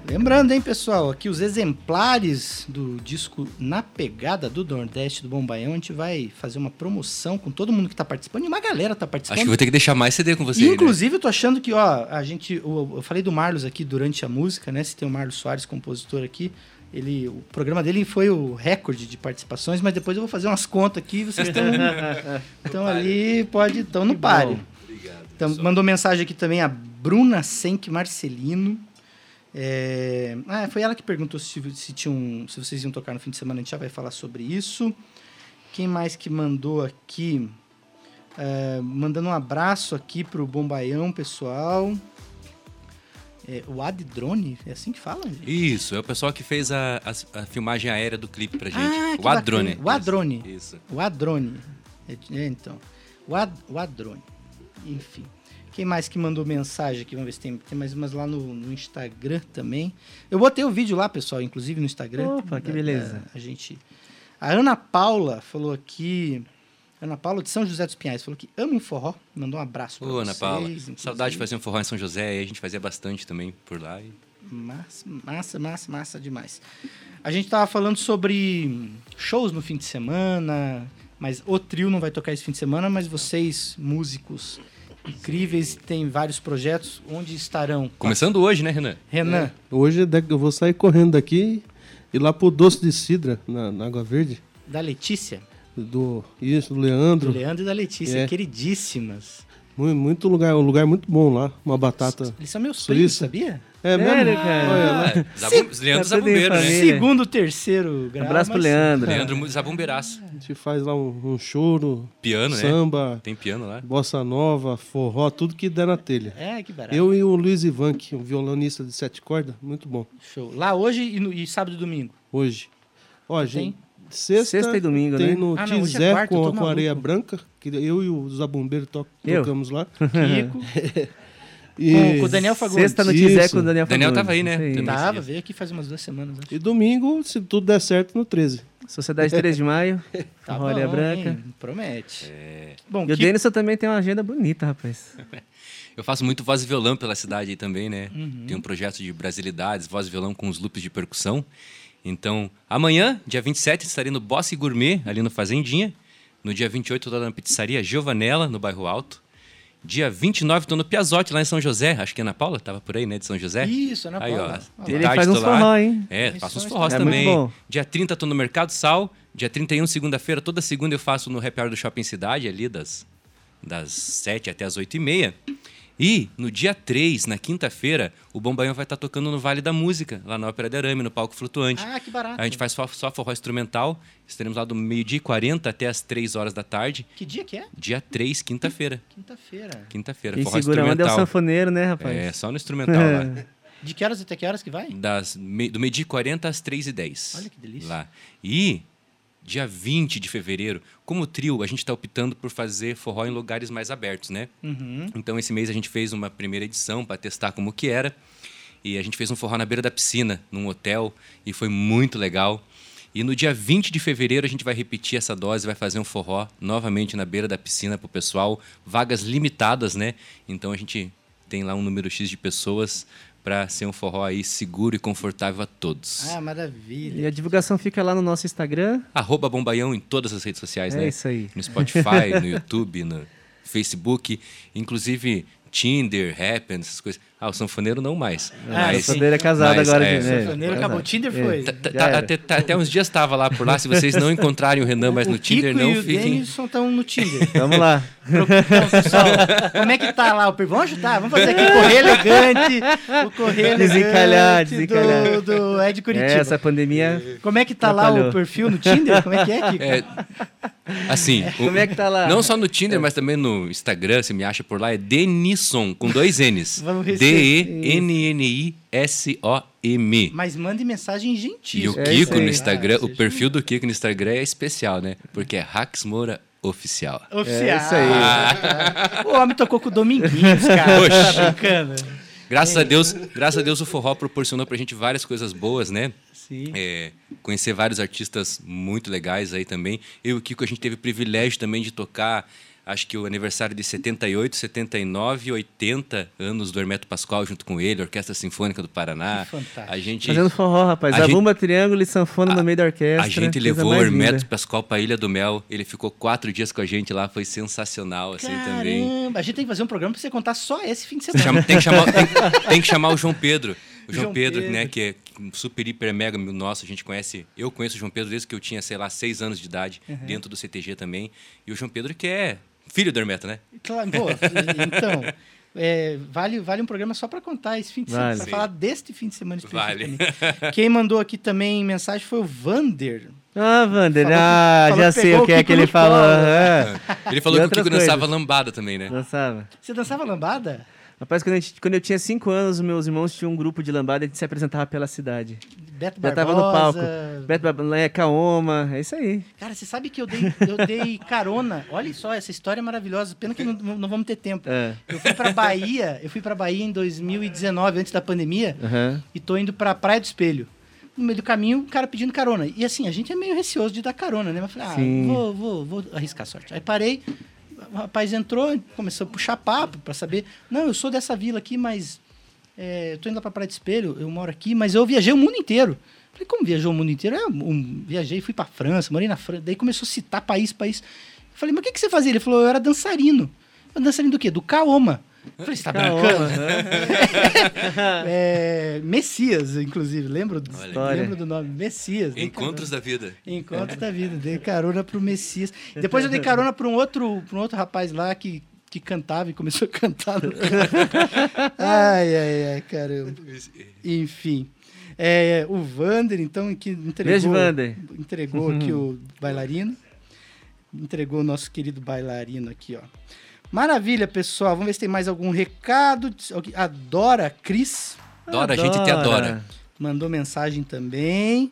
Lembrando, hein, pessoal, aqui os exemplares do disco Na Pegada do Nordeste do Bom Baião, a gente vai fazer uma promoção com todo mundo que tá participando e uma galera tá participando. Acho que vou ter que deixar mais CD com você. aí, né? Inclusive, eu tô achando que, ó, a gente. Eu, eu falei do Marlos aqui durante a música, né? Se tem o Marlos Soares, compositor aqui. Ele, o programa dele foi o recorde de participações, mas depois eu vou fazer umas contas aqui vocês estão [LAUGHS] estão ali, pode, estão no páreo. Então, mandou mensagem aqui também a Bruna Senck Marcelino. É, Ah, foi ela que perguntou se, se, tinham, se vocês iam tocar no fim de semana, a gente já vai falar sobre isso. Quem mais que mandou aqui? É, mandando um abraço aqui pro Bombaião, pessoal. É, o Ad Drone, é assim que fala? gente? Isso, é o pessoal que fez a, a- a filmagem aérea do clipe pra gente. Ah, o Adrone. O Adrone. Isso. isso. O Adrone. É, é, então. O, Ad, o Adrone. Enfim. Quem mais que mandou mensagem aqui? Vamos ver se tem, tem mais umas lá no, no Instagram também. Eu botei o vídeo lá, pessoal, inclusive no Instagram. Opa, que beleza. a gente. A Ana Paula falou aqui. Ana Paula de São José dos Pinhais falou que ama um forró. Mandou um abraço pra Ô, Ana vocês, Paula, inclusive. saudade de fazer um forró em São José, a gente fazia bastante também por lá. e- Massa, massa, massa, massa demais. A gente tava falando sobre shows no fim de semana, mas o trio não vai tocar esse fim de semana, mas vocês, músicos incríveis, têm vários projetos. Onde estarão? Começando hoje, né, Renan? Renan, Hoje é eu vou sair correndo daqui e ir lá pro Doce de Cidra, na, na Água Verde. da Letícia, Do, isso, do do Leandro. Leandro e da Letícia, É. queridíssimas. Muito, muito lugar, um lugar muito bom lá. Uma batata. Eles são meus primos, sabia? É Sério, mesmo? cara? Olha lá. Ah, Zabum, Leandro Tá Zabumbeiro, né? Segundo, terceiro grau. Abraço pro Leandro. Leandro Zabumbeiraço. A gente faz lá um, um choro, Piano, né? samba, Tem piano lá. bossa nova, forró, tudo que der na telha. É, que barato. Eu e o Luiz Ivan, que é um violonista de sete cordas, muito bom. Show. Lá hoje e, no- e sábado e domingo. Hoje. Ó, gente, sexta, Sexta e domingo, tem né? no Ah, é Tizé eu com, com areia branca, que eu e o Zabumbeiro to Eu? tocamos lá. [LAUGHS] Kiko. E, Com- com o Daniel Fagundes. Sexta no. Tizé com o Daniel Daniel Fagundes. tava aí, né? Também. Tava, veio aqui faz umas duas semanas. acho. e domingo, se tudo der certo, no 13. Sociedade 3 de maio. [LAUGHS] Tá Rolha bom, branca. hein? Promete. Bom, E o Denison também tem uma agenda bonita, rapaz. [LAUGHS] Eu faço muito voz e violão pela cidade aí também, né? Uhum. Tem um projeto de brasilidades, voz e violão com os loops de percussão. Então, amanhã, dia 27, estarei no Bosse Gourmet, ali no Fazendinha. No dia 28, estou na pizzaria Giovanella, no bairro Alto. Dia 29, estou no Piazote, lá em São José. Acho que Ana Paula estava por aí, né? De São José. Isso, Ana Aí, ó. Paula. de Ele tarde faz uns forró, hein? É, Isso faço uns é forrós É também. Dia 30 estou no Mercado Sal. Dia 31, segunda-feira, toda segunda eu faço no Happy Hour do Shopping Cidade, ali das, das 7 até as 8 e meia. E no dia 3, na quinta-feira, o Bombaião vai estar tocando no Vale da Música, lá na Ópera de Arame, no palco flutuante. Ah, que barato. A gente faz só, só forró instrumental. Estaremos lá do meio-dia e 40 até as 3 horas da tarde. Que dia que é? Dia 3, quinta-feira. Quinta-feira. Quinta-feira, forró segura onda é o instrumental. sanfoneiro, né, rapaz? É, só no instrumental lá. [LAUGHS] De que horas até que horas que vai? Das, me- do meio-dia e 40 às 3 e 10 Olha que delícia. Lá. E dia 20 de fevereiro, como trio, a gente está optando por fazer forró em lugares mais abertos, né? Uhum. Então, esse mês a gente fez uma primeira edição para testar como que era. E a gente fez um forró na beira da piscina, num hotel, e foi muito legal. E no dia 20 de fevereiro a gente vai repetir essa dose, vai fazer um forró novamente na beira da piscina para o pessoal. Vagas limitadas, né? Então a gente tem lá um número X de pessoas para ser um forró aí seguro e confortável a todos. Ah, maravilha. E a divulgação fica lá no nosso Instagram. Arroba Bombaião em todas as redes sociais, É né? isso aí. No Spotify, [LAUGHS] no YouTube, no, Facebook, inclusive Tinder, Happen, essas coisas. Ah, o sanfoneiro não mais. Ah, mas, sim. Sanfoneiro é casado mas, agora. é, né? Sanfoneiro É, acabou. casado. Tinder É. foi. Tá- tá- era. até, tá- até uns dias estava lá por lá. Se vocês não encontrarem o Renan mais o no Tinder, Kiko não e o fiquem. Denison estão no Tinder. [LAUGHS] Vamos lá. Então, [LAUGHS] pessoal, como é que tá lá o perfil? Vamos ajudar, vamos fazer aqui o correio elegante, o correio Desencalhar, elegante desencalhar. do, do Ed Curitiba. É, essa pandemia. Como é que tá lá Atrapalhou. o perfil no Tinder? Como é que é, Kiko? É, assim, o- Como é que tá lá? não só no Tinder, mas também no Instagram, você me acha por lá, é Denisson, com dois N's. Vamos receber. D-E-N-N-I-S-O-M. Mas mande mensagem gentil. E o É Kiko no Instagram, Ah, o perfil do Kiko no Instagram é especial, né? Porque é Rax Moura Oficial. Oficial. É isso aí. O homem tocou com o Dominguinhos, cara. Oxi. Tá brincando? Graças a Deus, graças a Deus o forró proporcionou pra gente várias coisas boas, né? Sim. É, conhecer vários artistas muito legais aí também. Eu e o Kiko, a gente teve o privilégio também de tocar, acho que o aniversário de 78, 79 e 80 anos do Hermeto Pascoal junto com ele, Orquestra Sinfônica do Paraná. Que fantástico. A gente, Fazendo forró, rapaz. A gente- Zabumba, triângulo e sanfona no meio da orquestra. a gente levou o Hermeto linda. Pascoal pra Ilha do Mel. Ele ficou quatro dias com a gente lá, foi sensacional, assim, também. Caramba, a gente tem que fazer um programa pra você contar só esse fim de Chama- semana. tem, que chamar, tem, tem que chamar o João Pedro. O João, João Pedro, Pedro. né, que é um super, hiper, mega nosso, a gente conhece. Eu conheço o João Pedro desde que eu tinha, sei lá, seis anos de idade, dentro do CTG também. E o João Pedro, que é filho do Hermeto, né? Claro, pô, então, é, vale, vale um programa só pra contar esse fim de semana, Vale. pra Sim. falar deste fim de semana Vale. especificamente. Quem mandou aqui também mensagem foi o Vander. Ah, Vander, Falou ah, falou já sei o que é que ele falou. é. Ele falou E que o Kiko dançava coisas. lambada também, né? Dançava. Você dançava lambada? Rapaz, quando, gente- quando eu tinha 5 anos, meus irmãos tinham um grupo de lambada e a gente se apresentava pela cidade. Beto Já Barbosa. no palco. Beto Barbosa, é, Kaoma, é isso aí. Cara, você sabe que eu dei, eu dei carona. Olha só, essa história é maravilhosa. Pena que não, não vamos ter tempo. É. Eu fui pra Bahia, eu fui pra Bahia em 2019, antes da pandemia, Aham. e tô indo pra Praia do Espelho. No meio do caminho, o cara pedindo carona. E assim, a gente é meio receoso de dar carona, né? Mas eu falei, ah, vou, vou, vou arriscar a sorte. Aí parei, o rapaz entrou, começou a puxar papo pra saber. Não, eu sou dessa vila aqui, mas é, eu tô indo pra Praia do Espelho, eu moro aqui, mas eu viajei o mundo inteiro. Falei, como viajou o mundo inteiro? É, um, viajei, fui pra França, morei na França. Daí começou a citar país, país. Eu falei, mas o que, que você fazia? Ele falou, eu era dançarino. Eu dançarino do quê? Do Kaoma. Eu falei, você tá brincando? aham. [LAUGHS] É, Messias, inclusive, lembro, do- lembro do nome, Messias. dei Encontros da vida. Encontros da vida, dei carona pro Messias. Depois eu dei carona para um outro, pra um outro rapaz lá que, que cantava e começou a cantar. [LAUGHS] Ai, ai, ai, caramba. Enfim. É, o Vander, então, que entregou, Beijo, Vander. entregou aqui [LAUGHS] o bailarino. Entregou o nosso querido bailarino aqui, ó. Maravilha, pessoal. Vamos ver se tem mais algum recado. Adora Cris. Adora, a gente te adora. Mandou mensagem também.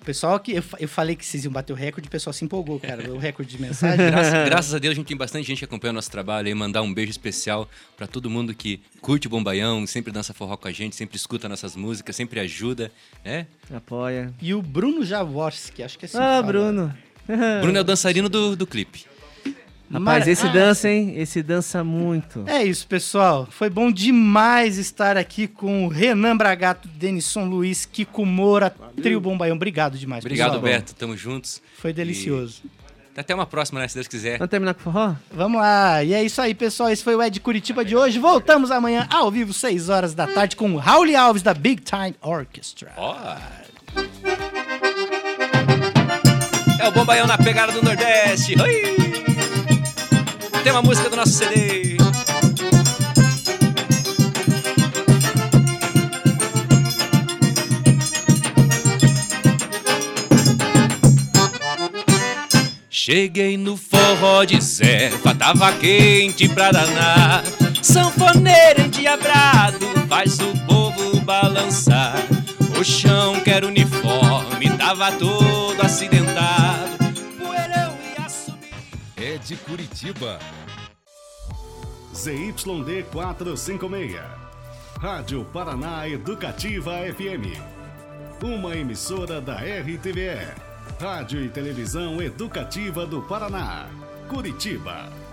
O pessoal que. Eu, eu falei que vocês iam bater o recorde, o pessoal se empolgou, cara. O recorde de mensagem. [LAUGHS] Graças, graças a Deus, a gente tem bastante gente que acompanha o nosso trabalho aí. Mandar um beijo especial pra todo mundo que curte o Bombaião, sempre dança forró com a gente, sempre escuta nossas músicas, sempre ajuda, né? Apoia. E o Bruno Jaworski, acho que é assim. Ah, que fala. Bruno. Bruno é o dançarino do, do clipe. Rapaz, Mara- esse Ah, dança, hein? Esse dança muito. É isso, pessoal. Foi bom demais estar aqui com o Renan Bragato, Denison Luiz, Kiko Moura, Trio Bombaião. Obrigado demais, Obrigado, pessoal. Beto. Tamo juntos. Foi delicioso. Até uma próxima, né? Se Deus quiser. Vamos terminar com forró? Vamos lá. E é isso aí, pessoal. Esse foi o Ed Curitiba de hoje. Voltamos amanhã ao vivo, 6 horas da tarde, com o Raul Alves da Big Time Orchestra. Ó. É o Bombaião na pegada do Nordeste. Oi! Tem uma música do nosso CD. Cheguei no forró de Zefa, tava quente pra danar. Sanfoneiro endiabrado faz o povo balançar. O chão que era uniforme tava todo acidentado. De Curitiba. ZYD 456. Rádio Paraná Educativa FM. Uma emissora da RTVE. Rádio e Televisão Educativa do Paraná. Curitiba.